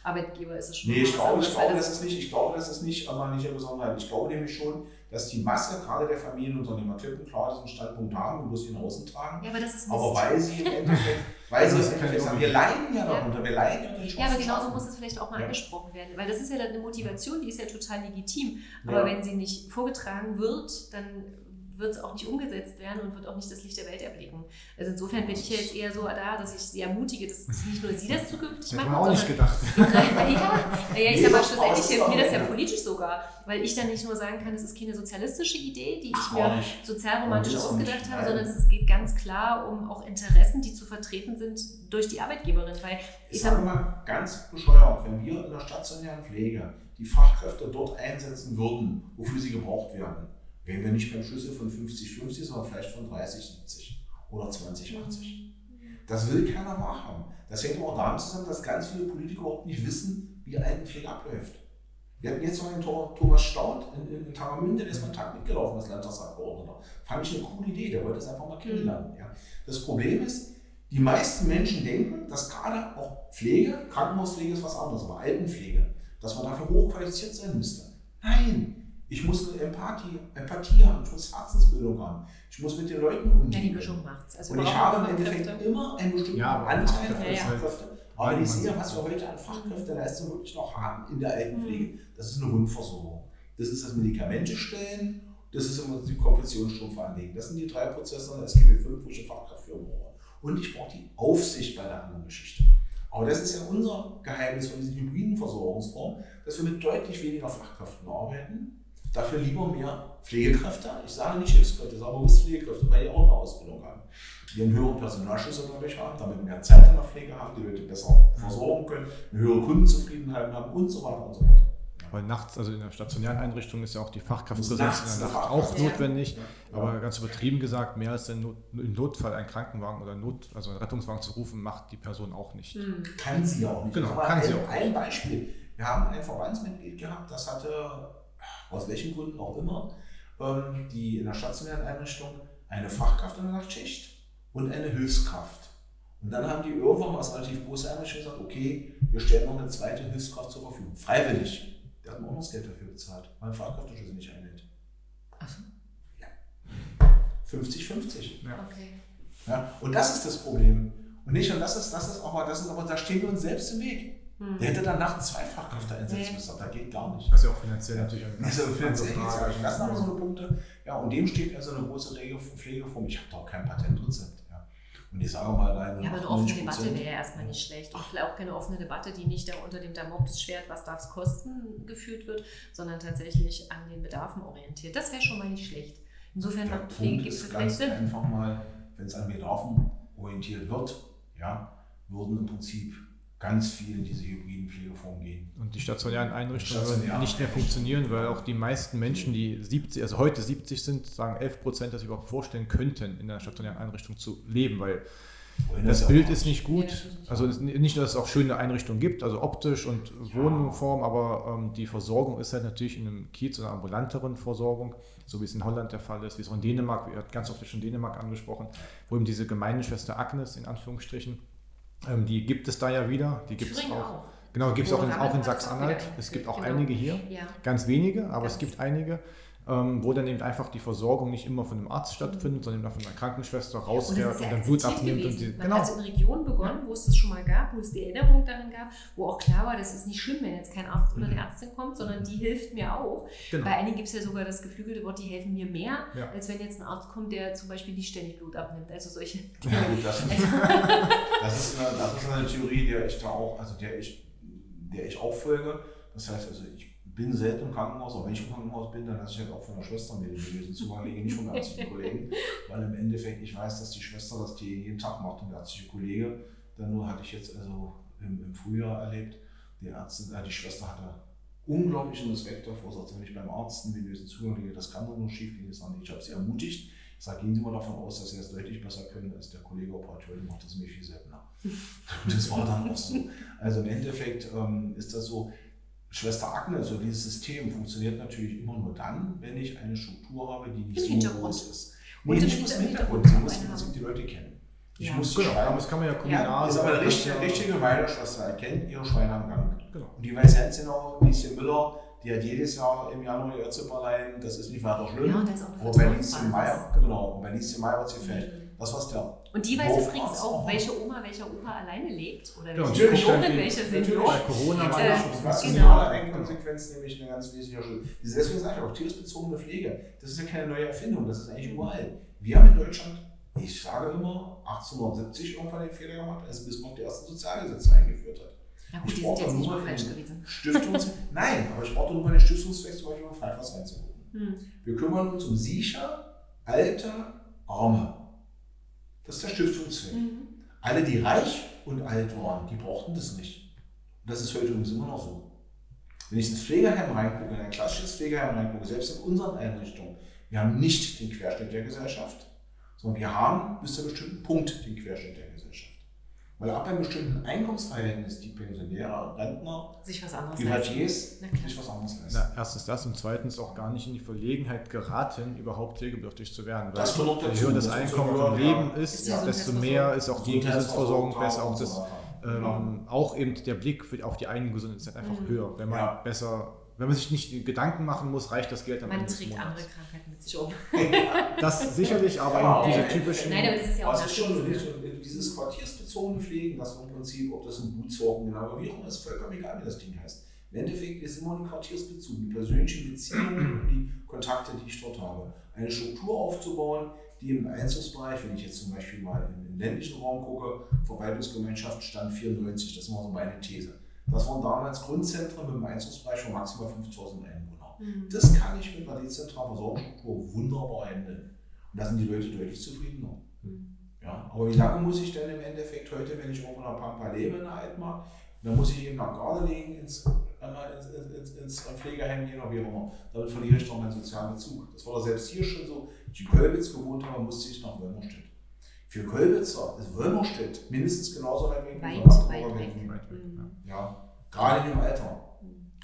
Arbeitgeber ist es schon. Nee, ich glaube, ich glaube, das ist nicht, ich glaube, das ist nicht, aber nicht eine Besonderheit. Ich glaube nämlich schon, dass die Masse, gerade der Familienunternehmer, klipp und klar diesen Standpunkt haben und bloß ihn außen tragen. Ja, aber das ist Aber weil sie im Endeffekt, weil sie im Endeffekt sagen, wir leiden ja darunter, wir leiden ja unter Ja, aber genauso muss es vielleicht auch mal ja. angesprochen werden, weil das ist ja dann eine Motivation, die ist ja total legitim. Aber ja. wenn sie nicht vorgetragen wird, dann wird es auch nicht umgesetzt werden und wird auch nicht das Licht der Welt erblicken. Also insofern bin ich jetzt eher so da, dass ich sie ermutige, dass nicht nur sie das zukünftig machen. Ich auch nicht gedacht. ja, ja, ich sag mal, schlussendlich hilft mir das ja politisch sogar, weil ich dann nicht nur sagen kann, es ist keine sozialistische Idee, die ich mir sozialromantisch ausgedacht habe, sondern es geht ganz klar um auch Interessen, die zu vertreten sind durch die Arbeitgeberin. Weil ich, ich sage mal ganz bescheuert, wenn wir in der stationären Pflege die Fachkräfte dort einsetzen würden, wofür sie gebraucht werden, wären wir nicht beim Schlüssel von 50-50, sondern vielleicht von 30-70 oder 20-80. Das will keiner wahrhaben. Das hängt auch damit zusammen, dass ganz viele Politiker überhaupt nicht wissen, wie Altenpflege abläuft. Wir hatten jetzt noch einen Thomas Staud in, in, in Taramünde, der ist mal Tag mitgelaufen als Landtagsabgeordneter. Fand ich eine coole Idee, der wollte es einfach mal kennenlernen. Ja. Das Problem ist, die meisten Menschen denken, dass gerade auch Pflege, Krankenhauspflege ist was anderes, aber Altenpflege, dass man dafür hochqualifiziert sein müsste. Nein, ich muss eine Empathie, Empathie haben, ich muss Herzensbildung haben, ich muss mit den Leuten umgehen. Ja, die Mischung macht's. Also und ich habe im Fachkräfte. Endeffekt immer einen bestimmten Ja, aber Anteil Fachkräfte an ist halt- Fachkräfte. Aber wenn ich sehe, was wir heute an Fachkräfteleistung wirklich noch haben in der Altenpflege, das ist eine Rundversorgung. Das ist das Medikamente stellen, das ist immer die Kompressionsstrümpfe anlegen. Das sind die drei Prozesse in der SGB 5, wo ich eine Fachkraftführung brauche. Und ich brauche die Aufsicht bei der anderen Geschichte. Aber das ist ja unser Geheimnis von diesen hybriden Versorgungsformen, dass wir mit deutlich weniger Fachkräften arbeiten, dafür lieber mehr Pflegekräfte. Ich sage nicht Hilfskräfte, ich sage bewusst Pflegekräfte, weil die auch eine Ausbildung haben. Die einen höheren Personalschlüssel dadurch haben, damit mehr Zeit in der Pflege haben, die Leute besser versorgen können, eine höhere Kundenzufriedenheit haben und so weiter und so weiter. Weil nachts, also in der stationären Einrichtung ist ja auch die Fachkraftpräsenz nachts in der Nacht Fachkraft auch notwendig. Ja. Aber ganz übertrieben gesagt, mehr als Not, im Notfall einen Krankenwagen oder Not, also einen Rettungswagen zu rufen, macht die Person auch nicht. Hm. Kann sie auch nicht. Genau, kann ein, sie auch nicht. Ein Beispiel. Wir haben ein Verbandsmitglied gehabt, das hatte, aus welchen Gründen auch immer, ähm, die in der stationären Einrichtung eine Fachkraft in der Nachtschicht und eine Hilfskraft. Und dann haben die irgendwann mal als relativ große Einrichtung gesagt, okay, wir stellen noch eine zweite Hilfskraft zur Verfügung. Freiwillig. Der hat mir auch noch das Geld dafür bezahlt, weil ein Fachkräfteschlüssel nicht einhält. Ach so, 50-50. Ja. okay. Ja? Und das ist das Problem. Und nicht, und das ist, das ist aber, das ist aber, da stehen wir uns selbst im Weg. Hm. Der hätte dann nachts zwei Fachkräfte einsetzen müssen, aber das geht gar nicht. Was ja auch finanziell natürlich Also finanziell Frage gar nicht. Das sind aber so eine Punkte. Ja, und dem steht also eine große Pflegeform. Ich habe da auch kein Patentrezept. Ja. Und ich sage mal, da Ja, aber eine offene Debatte wäre ja erstmal nicht schlecht. Und vielleicht auch keine offene Debatte, die nicht da unter dem Damoklesschwert, was darf es kosten, geführt wird, sondern tatsächlich an den Bedarfen orientiert. Das wäre schon mal nicht schlecht. Insofern Der macht Pflege gibt es ganz Sinn. einfach mal, wenn es an Bedarfen orientiert wird, ja, würden im Prinzip ganz viel in diese hybriden Pflegeformen gehen. Und die stationären Einrichtungen Stationär. nicht mehr funktionieren, weil auch die meisten Menschen, die 70, also heute 70 sind, sagen 11 Prozent, dass sie überhaupt vorstellen könnten, in einer stationären Einrichtung zu leben, weil Wohin das ja Bild ist nicht gut. Ja. Also nicht nur, dass es auch schöne Einrichtungen gibt, also optisch und Wohnform, aber ähm, die Versorgung ist halt natürlich in einem Kiez oder ambulanteren Versorgung, so wie es in Holland der Fall ist, wie es auch in Dänemark, wir hatten ganz oft schon Dänemark angesprochen, wo eben diese Gemeindeschwester Agnes in Anführungsstrichen, ähm, die gibt es da ja wieder, die gibt es auch. auch. Genau, gibt es auch in, auch in das Sachsen-Anhalt. Es gibt auch eingeführt, einige hier, Ja. ganz wenige, aber Ganz- es gibt einige, ähm, wo dann eben einfach die Versorgung nicht immer von einem Arzt stattfindet, sondern eben von einer Krankenschwester Und rausfährt und, ja dann Blut abnimmt. Und gewesen. die, Man genau. hat in Regionen begonnen, wo es das schon mal gab, wo es die Erinnerung daran gab, wo auch klar war, das ist nicht schlimm, wenn jetzt kein Arzt oder eine Ärztin kommt, sondern die hilft mir auch. Genau. Bei einigen gibt es ja sogar das geflügelte Wort, die helfen mir mehr, Ja. als wenn jetzt ein Arzt kommt, der zum Beispiel nicht ständig Blut abnimmt. Also solche Ja, gut, das, das, ist eine, das ist eine Theorie, der ich da auch, also der ich, der ich auch folge. Das heißt, also ich bin selten im Krankenhaus, aber wenn ich im Krankenhaus bin, dann lasse ich halt auch von der Schwester mir den lösen Zugang legen, nicht von der ärztlichen Kollegen. Weil im Endeffekt ich weiß, dass die Schwester das die jeden Tag macht und der ärztliche Kollege. Dann nur hatte ich jetzt also im, im Frühjahr erlebt, die Ärztin, äh, die Schwester hatte unglaublichen Respekt davor, sagt, wenn ich beim Arzt einen venösen Zugang lege, das kann doch nur schief gehen. Ich habe sie ermutigt. Ich sage, gehen Sie mal davon aus, dass Sie das deutlich besser können als der Kollege Operateur, der macht das nämlich viel seltener. Und das war dann auch so. Also im Endeffekt ähm, ist das so, Schwester Agnes, so dieses System funktioniert natürlich immer nur dann, wenn ich eine Struktur habe, die nicht Im so groß ist. Und Nee, im nicht muss im Hintergrund auch muss im Prinzip die Leute kennen. Ich Ja. muss die Genau, Schweine, das kann man ja kommunal. ist aber eine richtige, ja- richtige Gemeindeschwester, erkennt ihre Schweine am Gang. Genau. Und die weiß ganz genau, Lieschen Müller, die hat jedes Jahr im Januar ihr Zipperlein, das ist nicht weiter schlimm. Ja, und da ist auch Aber bei Lieschen. Meier, genau, und bei Lieschen Meier wird sie fällt. Das was der. Und die weiß Worauf übrigens auch, auch? welche Oma, welcher Opa alleine lebt. Oder Genau, welche die- welche natürlich Seniorin. Bei Corona war Äh, das Und schon was genau. ist genau. eine Konsequenz, nämlich eine ganz wesentliche Schuld. Deswegen sage ich auch, tiersbezogene Pflege, das ist ja keine neue Erfindung, das ist eigentlich uralt. Wir haben in Deutschland, ich sage immer, 1870 irgendwann den Fehler gemacht, als Bismarck die ersten Sozialgesetze eingeführt hat. Na gut, Ich die brauche sind jetzt nur nicht mal falsch gewesen. Stiftungs Nein, aber ich brauche nur mal den Stiftungszweck zum Beispiel beim Freifass reinzugucken. Hm. Wir kümmern uns um sicher, alte, arme. Das ist der Stiftungszweck. Mhm. Alle, die reich und alt waren, die brauchten das nicht. Und das ist heute übrigens immer noch so. Wenn ich ins Pflegeheim reingucke, in ein klassisches Pflegeheim reingucke, selbst in unseren Einrichtungen, wir haben nicht den Querschnitt der Gesellschaft, sondern wir haben bis zu einem bestimmten Punkt den Querschnitt der Gesellschaft. Weil ab einem bestimmten Einkommensverhältnis die Pensionäre, Rentner, Sich was anderes leisten. Privatiers sich was anderes leisten. Na, erstens das und zweitens auch gar nicht in die Verlegenheit geraten, überhaupt pflegebedürftig zu werden. Das Weil noch je höher das Das Einkommen im Leben ja. ist, Ist desto mehr ist auch die Gesundheitsversorgung besser. Auch so das ähm, auch eben der Blick für, auf die eigene Gesundheit ist halt einfach Mhm. höher. Wenn man Ja. besser, wenn man sich nicht Gedanken machen muss, reicht das Geld am Man Ende des trägt andere Krankheiten mit sich um. Das sicherlich, aber eben diese typischen. Nein, aber das ist ja auch Also schon dieses quartiersbezogene Pflegen, das im Prinzip, ob das ein Bootswalken genau, aber wie auch immer, ist vollkommen egal, wie das Ding heißt. Im Endeffekt ist immer ein Quartiersbezug, die persönlichen Beziehungen und die Kontakte, die ich dort habe. Eine Struktur aufzubauen, die im Einzugsbereich, wenn ich jetzt zum Beispiel mal in den ländlichen Raum gucke, Verwaltungsgemeinschaft Stand 94, das ist immer so meine These. Das waren damals Grundzentren mit einem Einzugsbereich von maximal 5000 Einwohnern. Mhm. Das kann ich mit einer dezentralen Versorgungsstruktur wunderbar handeln. Und da sind die Leute deutlich zufriedener. Mhm. Ja, aber wie lange muss ich denn im Endeffekt heute, wenn ich irgendwo in der Pampa lebe, in der Altmark, dann muss ich eben nach Gardelegen ins, einmal ins, ins, ins, ins Pflegeheim gehen oder wie auch immer. Damit verliere ich doch meinen sozialen Bezug. Das war doch selbst hier schon so. Als ich in Kolbitz gewohnt habe, musste ich nach Wölmerstedt. Für Kolbitzer ist Wölmerstedt mindestens genauso weit weg wie Weit, weit weg. Berlin. Weit weg, Mhm. Ja, gerade in dem Alter.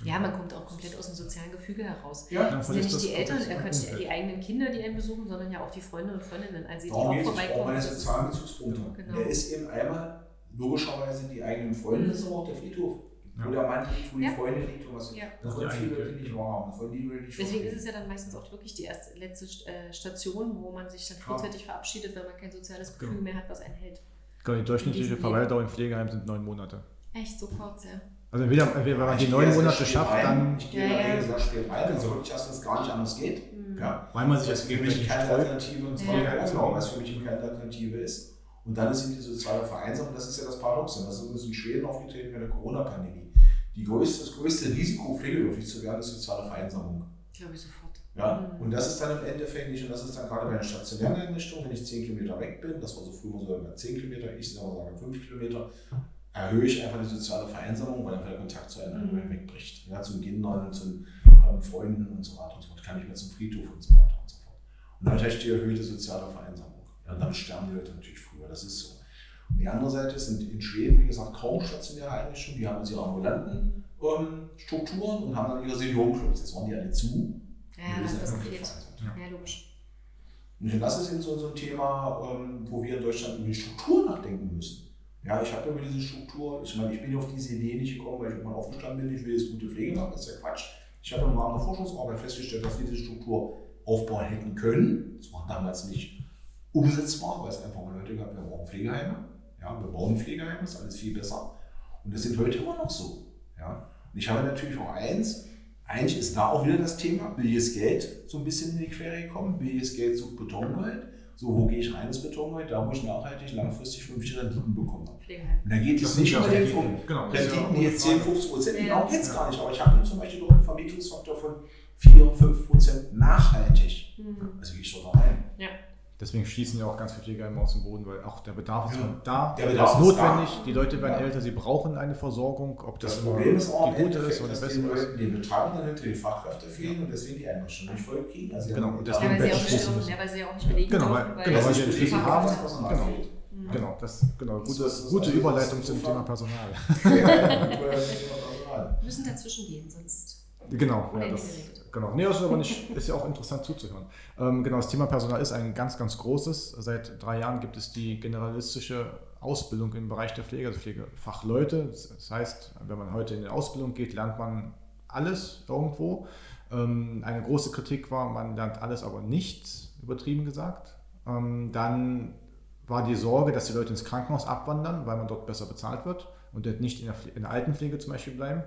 Ja, man kommt auch komplett aus dem sozialen Gefüge heraus. Ja, Dann Es sind ja nicht das die Eltern, äh, das Quatsch, die eigenen Kinder, die einen besuchen, sondern ja auch die Freunde und Freundinnen, also die auch vorbeikommen. meine Das ist- sozialen Bezugspunkte. Genau. Der ist eben einmal logischerweise die eigenen Freunde, das ist aber auch der Friedhof. Ja. Wo der Mann liegt, wo die Ja. Freunde liegt und was. Ja. Das wollen die viele Leute nicht wahrhaben. Das wollen die Leute nicht Deswegen ist es ja dann meistens auch wirklich die erste, letzte äh, Station, wo man sich dann frühzeitig verabschiedet, weil man kein soziales Gefühl Genau. mehr hat, was einen hält. Genau, Die durchschnittliche Verweildauer im Pflegeheim sind neun Monate. Echt so kurz, ja. Also entweder, entweder wenn man die neun Monate schafft, dann, Ich gehe Ja, ja. Sehr spät rein, also wirklich erst, wenn es gar nicht anders geht. Mhm. Ja. weil man sich Das für mich keine Alternative ins Ja. Pflegeheim, genau, was für mich keine Alternative ist. Und dann ist eben die soziale Vereinsamung, das ist ja das Paradoxe. Das ist uns in Schweden aufgetreten mit der Corona-Pandemie. Die größte, das größte Risiko, pflegebedürftig zu werden, ist soziale Vereinsamung. Glaube ich sofort. Ja? Mhm. Und das ist dann im Endeffekt nicht, und das ist dann gerade bei einer stationären Einrichtung, wenn ich 10 Kilometer weg bin, das war so früher so über 10 Kilometer, ich sage sage 5 Kilometer, erhöhe ich einfach die soziale Vereinsamung, weil einfach der Kontakt zu einem Mhm. wegbricht. Ja, zu Kindern, zu ähm, Freunden und so weiter und so fort. Kann ich mehr zum Friedhof und so weiter und so fort. Und dann natürlich die erhöhte soziale Vereinsamung. Ja, und dann sterben die Leute natürlich früher, das ist so. Und die andere Seite sind in Schweden, wie gesagt, kaum stationäre Einrichtungen, die haben jetzt ihre ambulanten ähm, Strukturen und haben dann ihre Seniorenclubs. Jetzt waren die alle zu. Ja, das fehlt. vereinsamt. Ja, logisch. Und das ist eben so, so ein Thema, ähm, wo wir in Deutschland über die Struktur nachdenken müssen. Ja, ich habe über diese Struktur, ich meine, ich bin auf diese Idee nicht gekommen, weil ich irgendwann aufgestanden bin, ich will jetzt gute Pflege machen, das ist ja Quatsch. Ich habe im Rahmen der Forschungsarbeit festgestellt, dass wir diese Struktur aufbauen hätten können. Das war damals nicht umsetzbar, weil es einfach mal Leute gab, wir brauchen Pflegeheime. Ja, wir bauen Pflegeheime, ist alles viel besser. Und das sind heute immer noch so. Ja. Und ich habe natürlich auch eins, eigentlich ist da auch wieder das Thema, billiges Geld so ein bisschen in die Quere gekommen. Billiges Geld sucht Betongold. So, wo gehe ich rein ins Betongold? Da, wo ich nachhaltig, langfristig vernünftige Renditen bekomme. Pflegeheim. Und da geht es nicht ja unbedingt Renditen. um Genau, ja Renditen, die jetzt 10, Frage. 15 Prozent, Ja. geht es Ja. gar nicht. Aber ich habe zum Beispiel doch einen Vermietungsfaktor von 4, 5 Prozent nachhaltig. Mhm. Also gehe ich doch da rein. Deswegen schießen ja auch ganz viele Pflegeheime aus dem Boden, weil auch der Bedarf ist Ja. da. Der Bedarf ist notwendig. da. Die Leute werden Ja. älter, sie brauchen eine Versorgung. Ob das, Das immer Problem ist auch, die gute ist oder die dass bessere die ist. Leute, die Betreiber dann hinter die Fachkräfte fehlen und deswegen die Einrichtung nicht voll kriegen. Also sie Genau, und Ja, deswegen weil sie, auch Schlüssel nicht, müssen. ja, weil sie ja auch nicht belegen Genau, weil- dürfen, genau, weil sie den den Schlüssel Fachkräfte haben. das Personal Genau. fehlt. Mhm. Genau, das, genau Das gute, ist- gute also Überleitung zum Thema Personal. Ja. Wir müssen dazwischen gehen, sonst Genau, ja, das, geredet. Genau. Nee, ist aber nicht, ist ja auch interessant zuzuhören. Ähm, genau, das Thema Personal ist ein ganz, ganz großes. Seit drei Jahren gibt es die generalistische Ausbildung im Bereich der Pflege, also Pflegefachleute. Das heißt, wenn man heute in die Ausbildung geht, lernt man alles irgendwo. Ähm, eine große Kritik war, man lernt alles, aber nichts, übertrieben gesagt. Ähm, dann war die Sorge, dass die Leute ins Krankenhaus abwandern, weil man dort besser bezahlt wird und nicht in der, Pfle- in der Altenpflege zum Beispiel bleiben.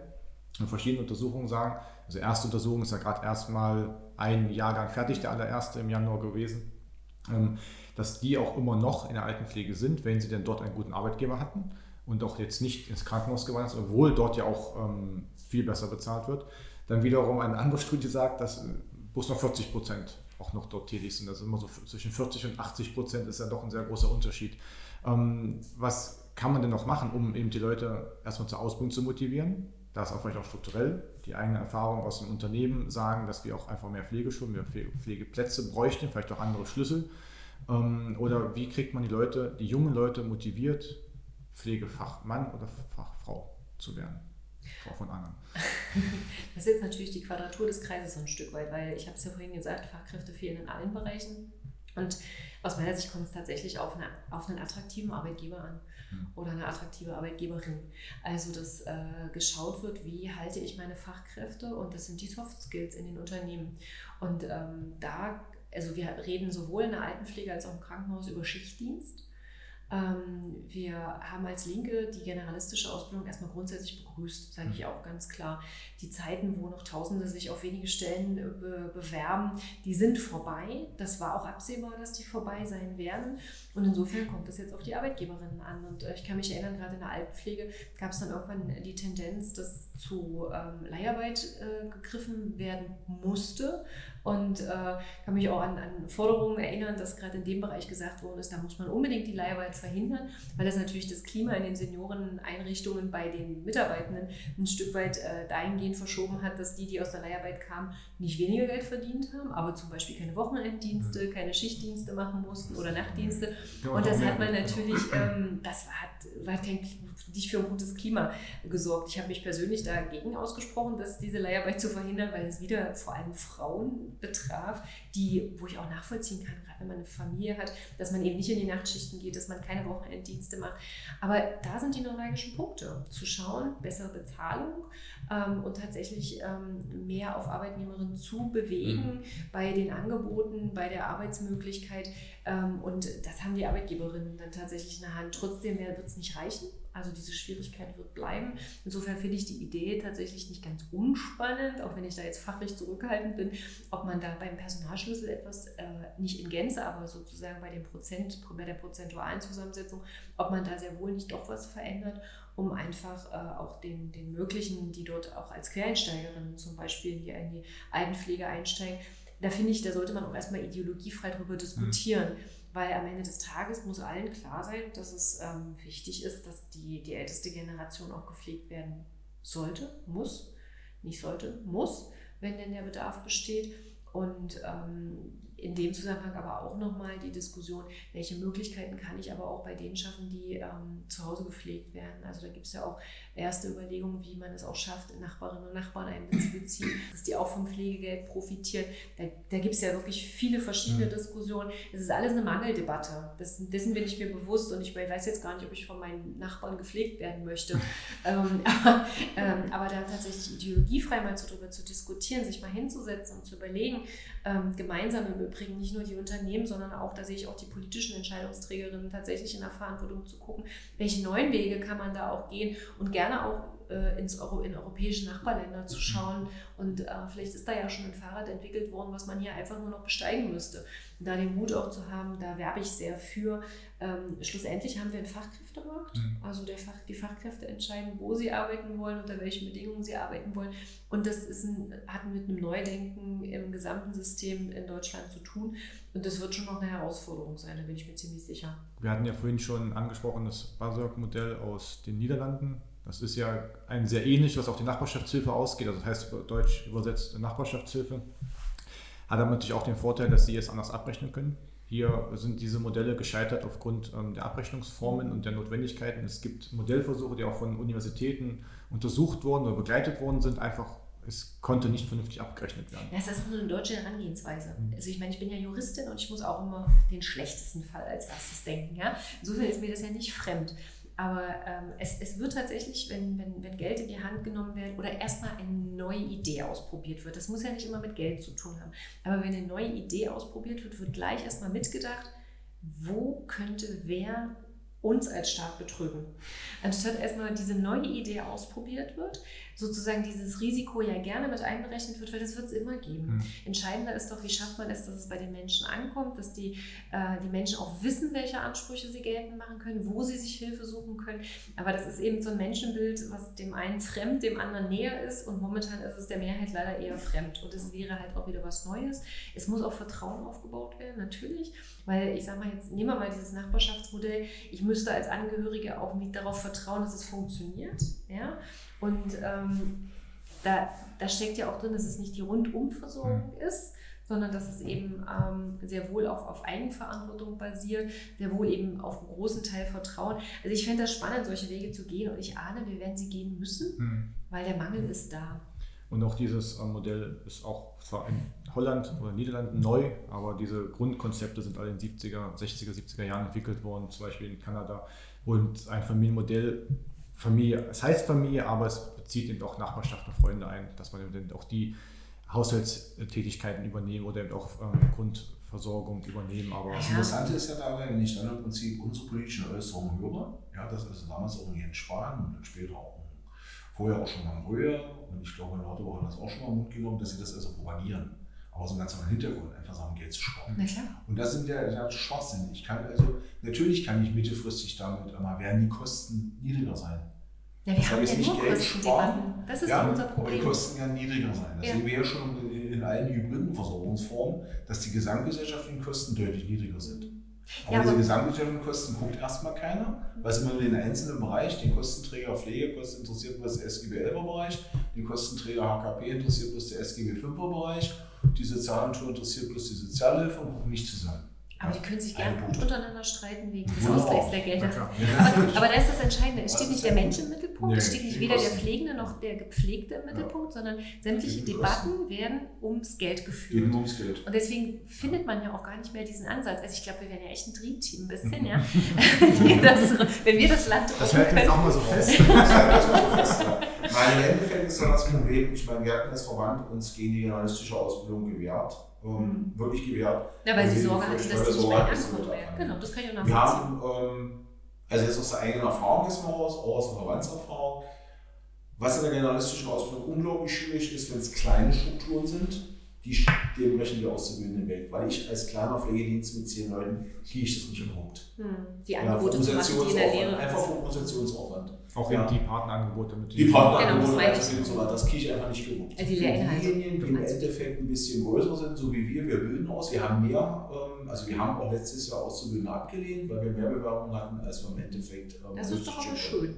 Und verschiedene Untersuchungen sagen, also erste Untersuchung ist ja gerade erstmal ein Jahrgang fertig, der allererste im Januar gewesen, ähm, dass die auch immer noch in der Altenpflege sind, wenn sie denn dort einen guten Arbeitgeber hatten und auch jetzt nicht ins Krankenhaus gewandert sind, obwohl dort ja auch ähm, viel besser bezahlt wird. Dann wiederum eine andere Studie sagt, dass äh, bloß noch 40 Prozent auch noch dort tätig sind. Also immer so zwischen 40 und 80 Prozent ist ja doch ein sehr großer Unterschied. Ähm, was kann man denn noch machen, um eben die Leute erstmal zur Ausbildung zu motivieren? Da ist auch vielleicht auch strukturell die eigene Erfahrung aus dem Unternehmen sagen, dass wir auch einfach mehr Pflegeschulen, mehr Pflege- Pflegeplätze bräuchten, vielleicht auch andere Schlüssel. Ähm, oder wie kriegt man die Leute, die jungen Leute motiviert, Pflegefachmann oder Fachfrau zu werden? Frau von Angern. Das ist jetzt natürlich die Quadratur des Kreises so ein Stück weit, weil ich habe es ja vorhin gesagt, Fachkräfte fehlen in allen Bereichen. Und aus meiner Sicht kommt es tatsächlich auf, eine, auf einen attraktiven Arbeitgeber an mhm. oder eine attraktive Arbeitgeberin. Also, dass äh, geschaut wird, wie halte ich meine Fachkräfte und das sind die Soft Skills in den Unternehmen. Und ähm, da, also wir reden sowohl in der Altenpflege als auch im Krankenhaus über Schichtdienst. Ähm, wir haben als Linke die generalistische Ausbildung erstmal grundsätzlich begrüßt, sage ich mhm. auch ganz klar. Die Zeiten, wo noch Tausende sich auf wenige Stellen äh, be bewerben, die sind vorbei. Das war auch absehbar, dass die vorbei sein werden. Und insofern kommt es jetzt auf die Arbeitgeberinnen an. Und äh, ich kann mich erinnern, gerade in der Altenpflege gab es dann irgendwann die Tendenz, dass zu ähm, Leiharbeit äh, gegriffen werden musste. Und äh, kann mich auch an, an Forderungen erinnern, dass gerade in dem Bereich gesagt worden ist, da muss man unbedingt die Leiharbeit verhindern, weil das natürlich das Klima in den Senioreneinrichtungen bei den Mitarbeitenden ein Stück weit äh, dahingehend verschoben hat, dass die, die aus der Leiharbeit kamen, nicht weniger Geld verdient haben, aber zum Beispiel keine Wochenenddienste, keine Schichtdienste machen mussten oder Nachtdienste. Und das hat man natürlich, ähm, das war, war nicht für ein gutes Klima gesorgt. Ich habe mich persönlich dagegen ausgesprochen, dass diese Leiharbeit zu verhindern, weil es wieder vor allem Frauen betraf, die, wo ich auch nachvollziehen kann, gerade wenn man eine Familie hat, dass man eben nicht in die Nachtschichten geht, dass man keine Wochenenddienste macht. Aber da sind die neuralgischen Punkte. Zu schauen, bessere Bezahlung ähm, und tatsächlich ähm, mehr auf Arbeitnehmerinnen zu bewegen mhm. bei den Angeboten, bei der Arbeitsmöglichkeit. Ähm, und das haben die Arbeitgeberinnen dann tatsächlich in der Hand. Trotzdem wird es nicht reichen. Also diese Schwierigkeit wird bleiben. Insofern finde ich die Idee tatsächlich nicht ganz unspannend, auch wenn ich da jetzt fachlich zurückhaltend bin, ob man da beim Personalschlüssel etwas, äh, nicht in Gänze, aber sozusagen bei, dem Prozent, bei der prozentualen Zusammensetzung, ob man da sehr wohl nicht doch was verändert, um einfach äh, auch den, den möglichen, die dort auch als Quereinsteigerinnen zum Beispiel hier in die Altenpflege einsteigen, da finde ich, da sollte man auch erstmal ideologiefrei darüber diskutieren. Mhm weil am Ende des Tages muss allen klar sein, dass es ähm, wichtig ist, dass die, die älteste Generation auch gepflegt werden sollte, muss, nicht sollte, muss, wenn denn der Bedarf besteht. Und ähm, in dem Zusammenhang aber auch nochmal die Diskussion, welche Möglichkeiten kann ich aber auch bei denen schaffen, die ähm, zu Hause gepflegt werden. Also da gibt es ja auch erste Überlegungen, wie man es auch schafft, Nachbarinnen und Nachbarn einzubeziehen, dass die auch vom Pflegegeld profitieren. Da, da gibt es ja wirklich viele verschiedene mhm. Diskussionen. Es ist alles eine Mangeldebatte. Das, dessen bin ich mir bewusst und ich weiß jetzt gar nicht, ob ich von meinen Nachbarn gepflegt werden möchte. ähm, aber, ähm, aber da tatsächlich ideologiefrei mal so drüber zu diskutieren, sich mal hinzusetzen und zu überlegen, ähm, gemeinsam im Übrigen nicht nur die Unternehmen, sondern auch, da sehe ich auch die politischen Entscheidungsträgerinnen tatsächlich in der Verantwortung zu gucken, welche neuen Wege kann man da auch gehen und gerne auch äh, ins Euro, in europäische Nachbarländer zu schauen. Und äh, vielleicht ist da ja schon ein Fahrrad entwickelt worden, was man hier einfach nur noch besteigen müsste. Da den Mut auch zu haben, da werbe ich sehr für. Ähm, schlussendlich haben wir einen Fachkräftemarkt. Mhm. Also der Fach, die Fachkräfte entscheiden, wo sie arbeiten wollen, unter welchen Bedingungen sie arbeiten wollen. Und das ist ein, hat mit einem Neudenken im gesamten System in Deutschland zu tun. Und das wird schon noch eine Herausforderung sein, da bin ich mir ziemlich sicher. Wir hatten ja vorhin schon angesprochen, das Basel-Modell aus den Niederlanden. Das ist ja ein sehr ähnlich, was auf die Nachbarschaftshilfe ausgeht. Also das heißt deutsch übersetzt Nachbarschaftshilfe. Hat aber natürlich auch den Vorteil, dass sie es anders abrechnen können. Hier sind diese Modelle gescheitert aufgrund ähm, der Abrechnungsformen und der Notwendigkeiten. Es gibt Modellversuche, die auch von Universitäten untersucht wurden oder begleitet worden sind. Einfach, es konnte nicht vernünftig abgerechnet werden. Das ist nur eine deutsche Herangehensweise. Mhm. Also ich meine, ich bin ja Juristin und ich muss auch immer den schlechtesten Fall als erstes denken. Ja? Insofern ist mir das ja nicht fremd. Aber ähm, es, es wird tatsächlich, wenn, wenn, wenn Geld in die Hand genommen wird oder erstmal eine neue Idee ausprobiert wird, das muss ja nicht immer mit Geld zu tun haben, aber wenn eine neue Idee ausprobiert wird, wird gleich erstmal mitgedacht, wo könnte wer uns als Staat betrügen. Anstatt erstmal diese neue Idee ausprobiert wird, sozusagen dieses Risiko ja gerne mit einberechnet wird, weil das wird es immer geben. Mhm. Entscheidender ist doch, wie schafft man es, dass es bei den Menschen ankommt, dass die, äh, die Menschen auch wissen, welche Ansprüche sie geltend machen können, wo sie sich Hilfe suchen können. Aber das ist eben so ein Menschenbild, was dem einen fremd, dem anderen näher ist und momentan ist es der Mehrheit leider eher fremd. Und es wäre halt auch wieder was Neues. Es muss auch Vertrauen aufgebaut werden, natürlich. Weil ich sage mal jetzt, nehmen wir mal dieses Nachbarschaftsmodell. Ich müsste als Angehörige auch nicht darauf vertrauen, dass es funktioniert. Ja? Und ähm, da, da steckt ja auch drin, dass es nicht die Rundumversorgung mhm. ist, sondern dass es eben ähm, sehr wohl auf, auf Eigenverantwortung basiert, sehr wohl eben auf einen großen Teil Vertrauen. Also ich fände das spannend, solche Wege zu gehen und ich ahne, wir werden sie gehen müssen, mhm. weil der Mangel ist da. Und auch dieses äh, Modell ist auch zwar in Holland oder Niederlanden neu, aber diese Grundkonzepte sind alle in den 70er, 60er, 70er Jahren entwickelt worden, zum Beispiel in Kanada. Und ein Familienmodell, Familie, es heißt Familie, aber es bezieht eben auch Nachbarschaft und Freunde ein, dass man eben auch die Haushaltstätigkeiten übernehmen oder eben auch ähm, Grundversorgung übernehmen. Aber das Interessante ist ja dabei, wenn ich dann im Prinzip unsere politischen Äußerungen höre, ja, das ist damals auch in Jens Spahn und dann später auch vorher auch schon mal in Röhr und ich glaube, in Lauterbach hat das auch schon mal Mund genommen, dass sie das also propagieren. Aber so ein ganz anderen Hintergrund, einfach sagen, Geld zu sparen. Und das sind ja, ja Schwachsinn. Ich kann also, natürlich kann ich mittelfristig damit, aber werden die Kosten niedriger sein. Ja, wir haben ja nur Geld sparen. Das ist ja, unser Problem. Aber die Kosten werden niedriger sein. Das ja. sehen wir ja schon in, in allen hybriden Versorgungsformen, dass die gesamtgesellschaftlichen Kosten deutlich niedriger sind. Aber ja, diese gesamtgesellschaftlichen Kosten guckt erstmal keiner, weil es immer nur den einzelnen Bereich, den Kostenträger Pflegekosten interessiert bloß der SGB 11er Bereich, den Kostenträger HKP interessiert bloß der SGB 5er Bereich, die Sozialagentur interessiert bloß die Sozialhilfe und gucken nicht zusammen. Aber die können sich gerne gut untereinander streiten wegen des Ausgleichs der Gelder. Aber, aber da ist das Entscheidende. Es steht nicht der Mensch im Mittelpunkt, es steht nicht weder der Pflegende noch der Gepflegte im Mittelpunkt, sondern sämtliche Debatten werden ums Geld geführt. Geht ums Geld. Und deswegen findet man ja auch gar nicht mehr diesen Ansatz. Also ich glaube, wir wären ja echt ein Dreamteam ein bisschen, ja. wenn, wir das, wenn wir das Land Das hält jetzt auch mal so fest. das hält so fest. Mein Endeffekt ist dann das Problem, ich meine, wir hatten das Verband uns gegen die journalistische Ausbildung gewährt ähm, wirklich gewährt. Ja, weil sie Sorge hatten, dass sie nicht mehr ankommen werden. Genau, das kann ich auch nachvollziehen. Wir haben, ähm, also jetzt aus der eigenen Erfahrung jetzt mal raus, auch aus der Verbandserfahrung, was in der generalistischen Ausbildung unglaublich schwierig ist, wenn es kleine Strukturen sind, die, dem brechen die Auszubildenden weg. Weil ich als kleiner Pflegedienst mit zehn Leuten kriege ich das nicht überhaupt. Hm. Die Angebote ja, zu machen, die in der Lehre. Einfach vom Organisationsaufwand. Auch ja. die Partnerangebote mit Die Partnerangebote genau, das, so, das kriege ich einfach nicht gewuppt. Also die Diejenigen, die im Endeffekt ein bisschen größer sind, so wie wir, wir bilden aus. Wir haben mehr, ähm, also wir haben auch letztes Jahr Auszubildende abgelehnt, weil wir mehr Bewerbungen hatten, als wir im Endeffekt. Ähm, das ist doch aber schön.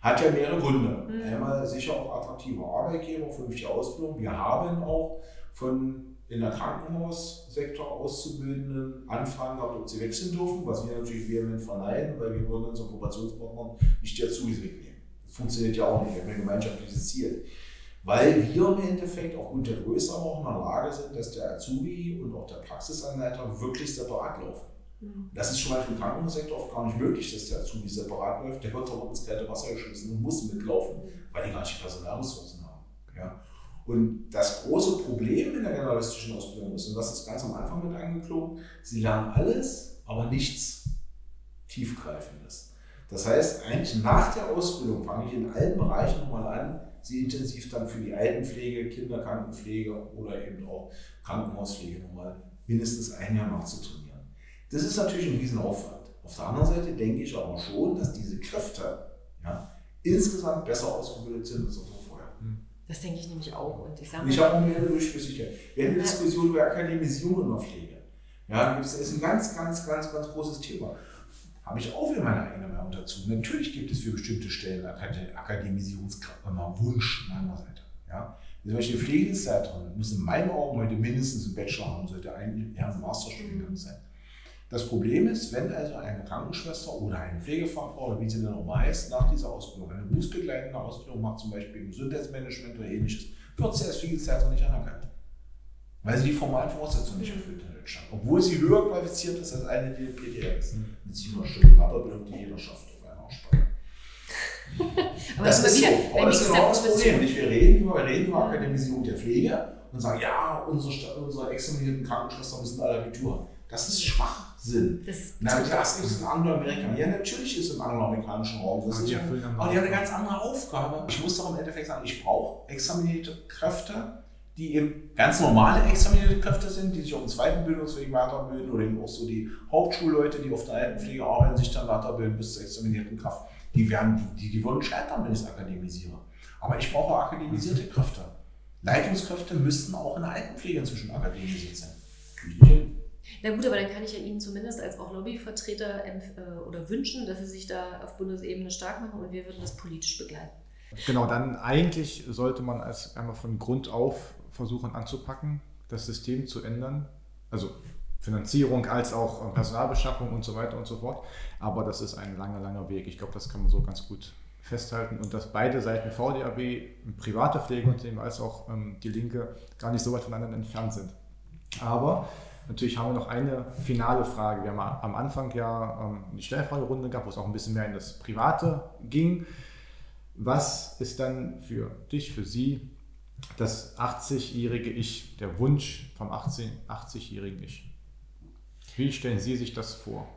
Hat ja mehrere Gründe. Mhm. Einmal sicher auch attraktive Arbeitgeber, vernünftige Ausbildung. Wir haben auch von in der Krankenhaussektor Auszubildenden Anfragen gehabt, ob sie wechseln dürfen, was wir natürlich vehement verneinen, weil wir wollen unseren Kooperationspartnern nicht die Azubis wegnehmen. Das funktioniert ja auch nicht, wir haben ein gemeinschaftliches Ziel. Weil wir im Endeffekt aufgrund der Größe auch in der Lage sind, dass der Azubi und auch der Praxisanleiter wirklich separat laufen. Mhm. Das ist schon mal im Krankenhaussektor oft gar nicht möglich, dass der Azubi separat läuft. Der wird aber ins kalte Wasser geschmissen und muss mitlaufen, weil die gar nicht die Personalressourcen haben. Ja? Und das große Problem in der generalistischen Ausbildung ist, und das ist ganz am Anfang mit angeklungen, sie lernen alles, aber nichts Tiefgreifendes. Das heißt, eigentlich nach der Ausbildung fange ich in allen Bereichen nochmal an, sie intensiv dann für die Altenpflege, Kinderkrankenpflege oder eben auch Krankenhauspflege nochmal mindestens ein Jahr nachzutrainieren. Das ist natürlich ein Riesenaufwand. Auf der anderen Seite denke ich aber schon, dass diese Kräfte ja, insgesamt besser ausgebildet sind als das denke ich nämlich auch. Und ich sage ich habe auch mehr Durchflüssigkeit. Wir haben eine Diskussion über Akademisierung in der Pflege. Ja, das ist ein ganz, ganz, ganz, ganz großes Thema. Habe ich auch wieder meine eigene Meinung dazu. Natürlich gibt es für bestimmte Stellen Akademisierungswunsch meiner Seite. Ja. Zum Beispiel eine Pflegedienstleiterin muss in meinen Augen heute mindestens einen Bachelor haben, sollte eigentlich eher ein Masterstudiengang sein. Das Problem ist, wenn also eine Krankenschwester oder eine Pflegefachfrau oder wie sie dann auch heißt, nach dieser Ausbildung eine berufsbegleitende Ausbildung macht, zum Beispiel im Gesundheitsmanagement oder ähnliches, wird sie als Pflegezeitung nicht anerkannt. Weil sie die formalen Voraussetzungen nicht erfüllt in Deutschland. Obwohl sie höher qualifiziert ist als eine, die PDR ist. Mit 700 Stunden Weiterbildung, die jeder schafft auf einer Aussprache. Aber das, ist, so. Aber das ist genau das Problem. Nicht? Wir, reden über, wir reden über Akademisierung der Pflege und sagen, ja, unsere, unsere examinierten Krankenschwestern müssen alle Abitur. Das ist Schwachsinn. Das ist Na, das ist in Angloamerika. Ja, natürlich ist es im angloamerikanischen Raum. Das ist ja, aber die haben eine ganz andere Aufgabe. Ich muss doch im Endeffekt sagen, ich brauche examinierte Kräfte, die eben ganz normale examinierte Kräfte sind, die sich auf dem zweiten Bildungsweg weiterbilden oder eben auch so die Hauptschulleute, die auf der Altenpflege arbeiten, sich dann weiterbilden bis zur examinierten Kraft. Die, werden, die, die würden scheitern, wenn ich es akademisiere. Aber ich brauche akademisierte Kräfte. Leitungskräfte müssten auch in der Altenpflege inzwischen akademisiert sein. Na gut, aber dann kann ich ja Ihnen zumindest als auch Lobbyvertreter äh, oder wünschen, dass Sie sich da auf Bundesebene stark machen und wir würden das politisch begleiten. Genau, dann eigentlich sollte man es einmal von Grund auf versuchen anzupacken, das System zu ändern. Also Finanzierung als auch Personalbeschaffung und so weiter und so fort. Aber das ist ein langer, langer Weg. Ich glaube, das kann man so ganz gut festhalten und dass beide Seiten VDAB, private Pflegeunternehmen als auch ähm, die Linke, gar nicht so weit voneinander entfernt sind. Aber natürlich haben wir noch eine finale Frage. Wir haben am Anfang ja ähm, die Stellfragerunde gehabt, wo es auch ein bisschen mehr in das Private ging. Was ist dann für dich, für Sie, das 80-jährige Ich, der Wunsch vom 80-jährigen Ich? Wie stellen Sie sich das vor?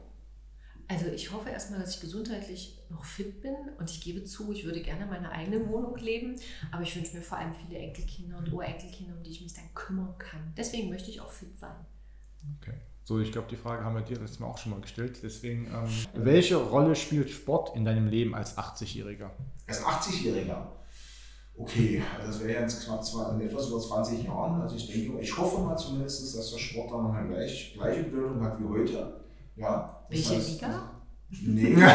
Also ich hoffe erstmal, dass ich gesundheitlich noch fit bin und ich gebe zu, ich würde gerne in meiner eigenen Wohnung leben, aber ich wünsche mir vor allem viele Enkelkinder und Urenkelkinder, um die ich mich dann kümmern kann. Deswegen möchte ich auch fit sein. Okay. So, ich glaube, die Frage haben wir dir letztes Mal auch schon mal gestellt. Deswegen, ähm, welche Rolle spielt Sport in deinem Leben als 80-Jähriger? Als 80-Jähriger? Okay, also das wäre jetzt knapp zwei, etwas über 20 Jahren. Also ich denke, ich hoffe mal zumindest, dass der Sport dann noch eine gleich, gleiche Bedeutung hat wie heute. Ja, Welche heißt, Liga? Nee. das,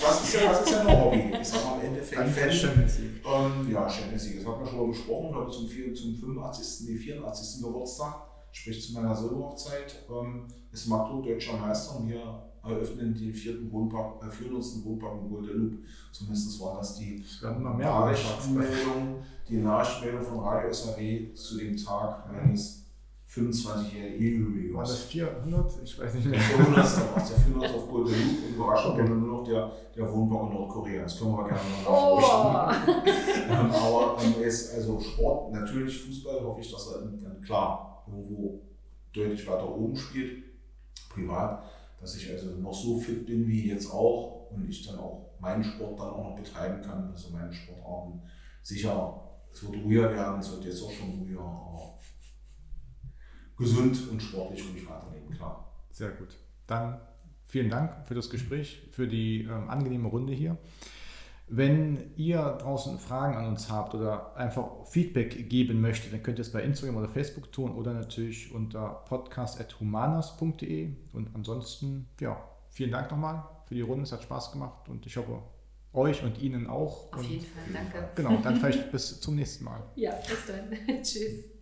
das, ist ja, das ist ja ein Hobby. Ich sag mal im Endeffekt. Fan, Champions League. Ähm, ja, Champions League. Das hat man schon mal besprochen. Heute zum, zum 85., nee, 84. Geburtstag, sprich zu meiner Silberhochzeit, ähm, ist Magdeburg deutscher Meister und wir eröffnen den vierten Wohnpark, äh, führen uns den Wohnpark in Guadeloupe. Zumindest war das die Nachrichtenmeldung, die Nachrichtenmeldung von Radio SAW zu dem Tag meines 25-jährigen Ehejubiläums. War das 400? Ich weiß nicht mehr. 400. Der 400 auf Guadeloupe und überraschend okay. nur noch der, der Wohnpark in Nordkorea. Das können wir gerne noch nachrichten. Oh. ähm, aber ähm, es, also Sport, natürlich Fußball, hoffe ich, dass er dann klar irgendwo deutlich weiter oben spielt. Privat dass ich also noch so fit bin wie jetzt auch und ich dann auch meinen Sport dann auch noch betreiben kann, also meine Sportarten. Sicher, es wird ruhiger werden, es wird jetzt auch schon ruhiger, aber gesund und sportlich ruhig weiterleben, klar. Sehr gut. Dann vielen Dank für das Gespräch, für die ähm, angenehme Runde hier. Wenn ihr draußen Fragen an uns habt oder einfach Feedback geben möchtet, dann könnt ihr es bei Instagram oder Facebook tun oder natürlich unter podcast.humanas.de. Und ansonsten, ja, vielen Dank nochmal für die Runde. Es hat Spaß gemacht und ich hoffe, euch und Ihnen auch. Auf und jeden Fall, danke. Genau, dann vielleicht bis zum nächsten Mal. Ja, bis dann. Tschüss.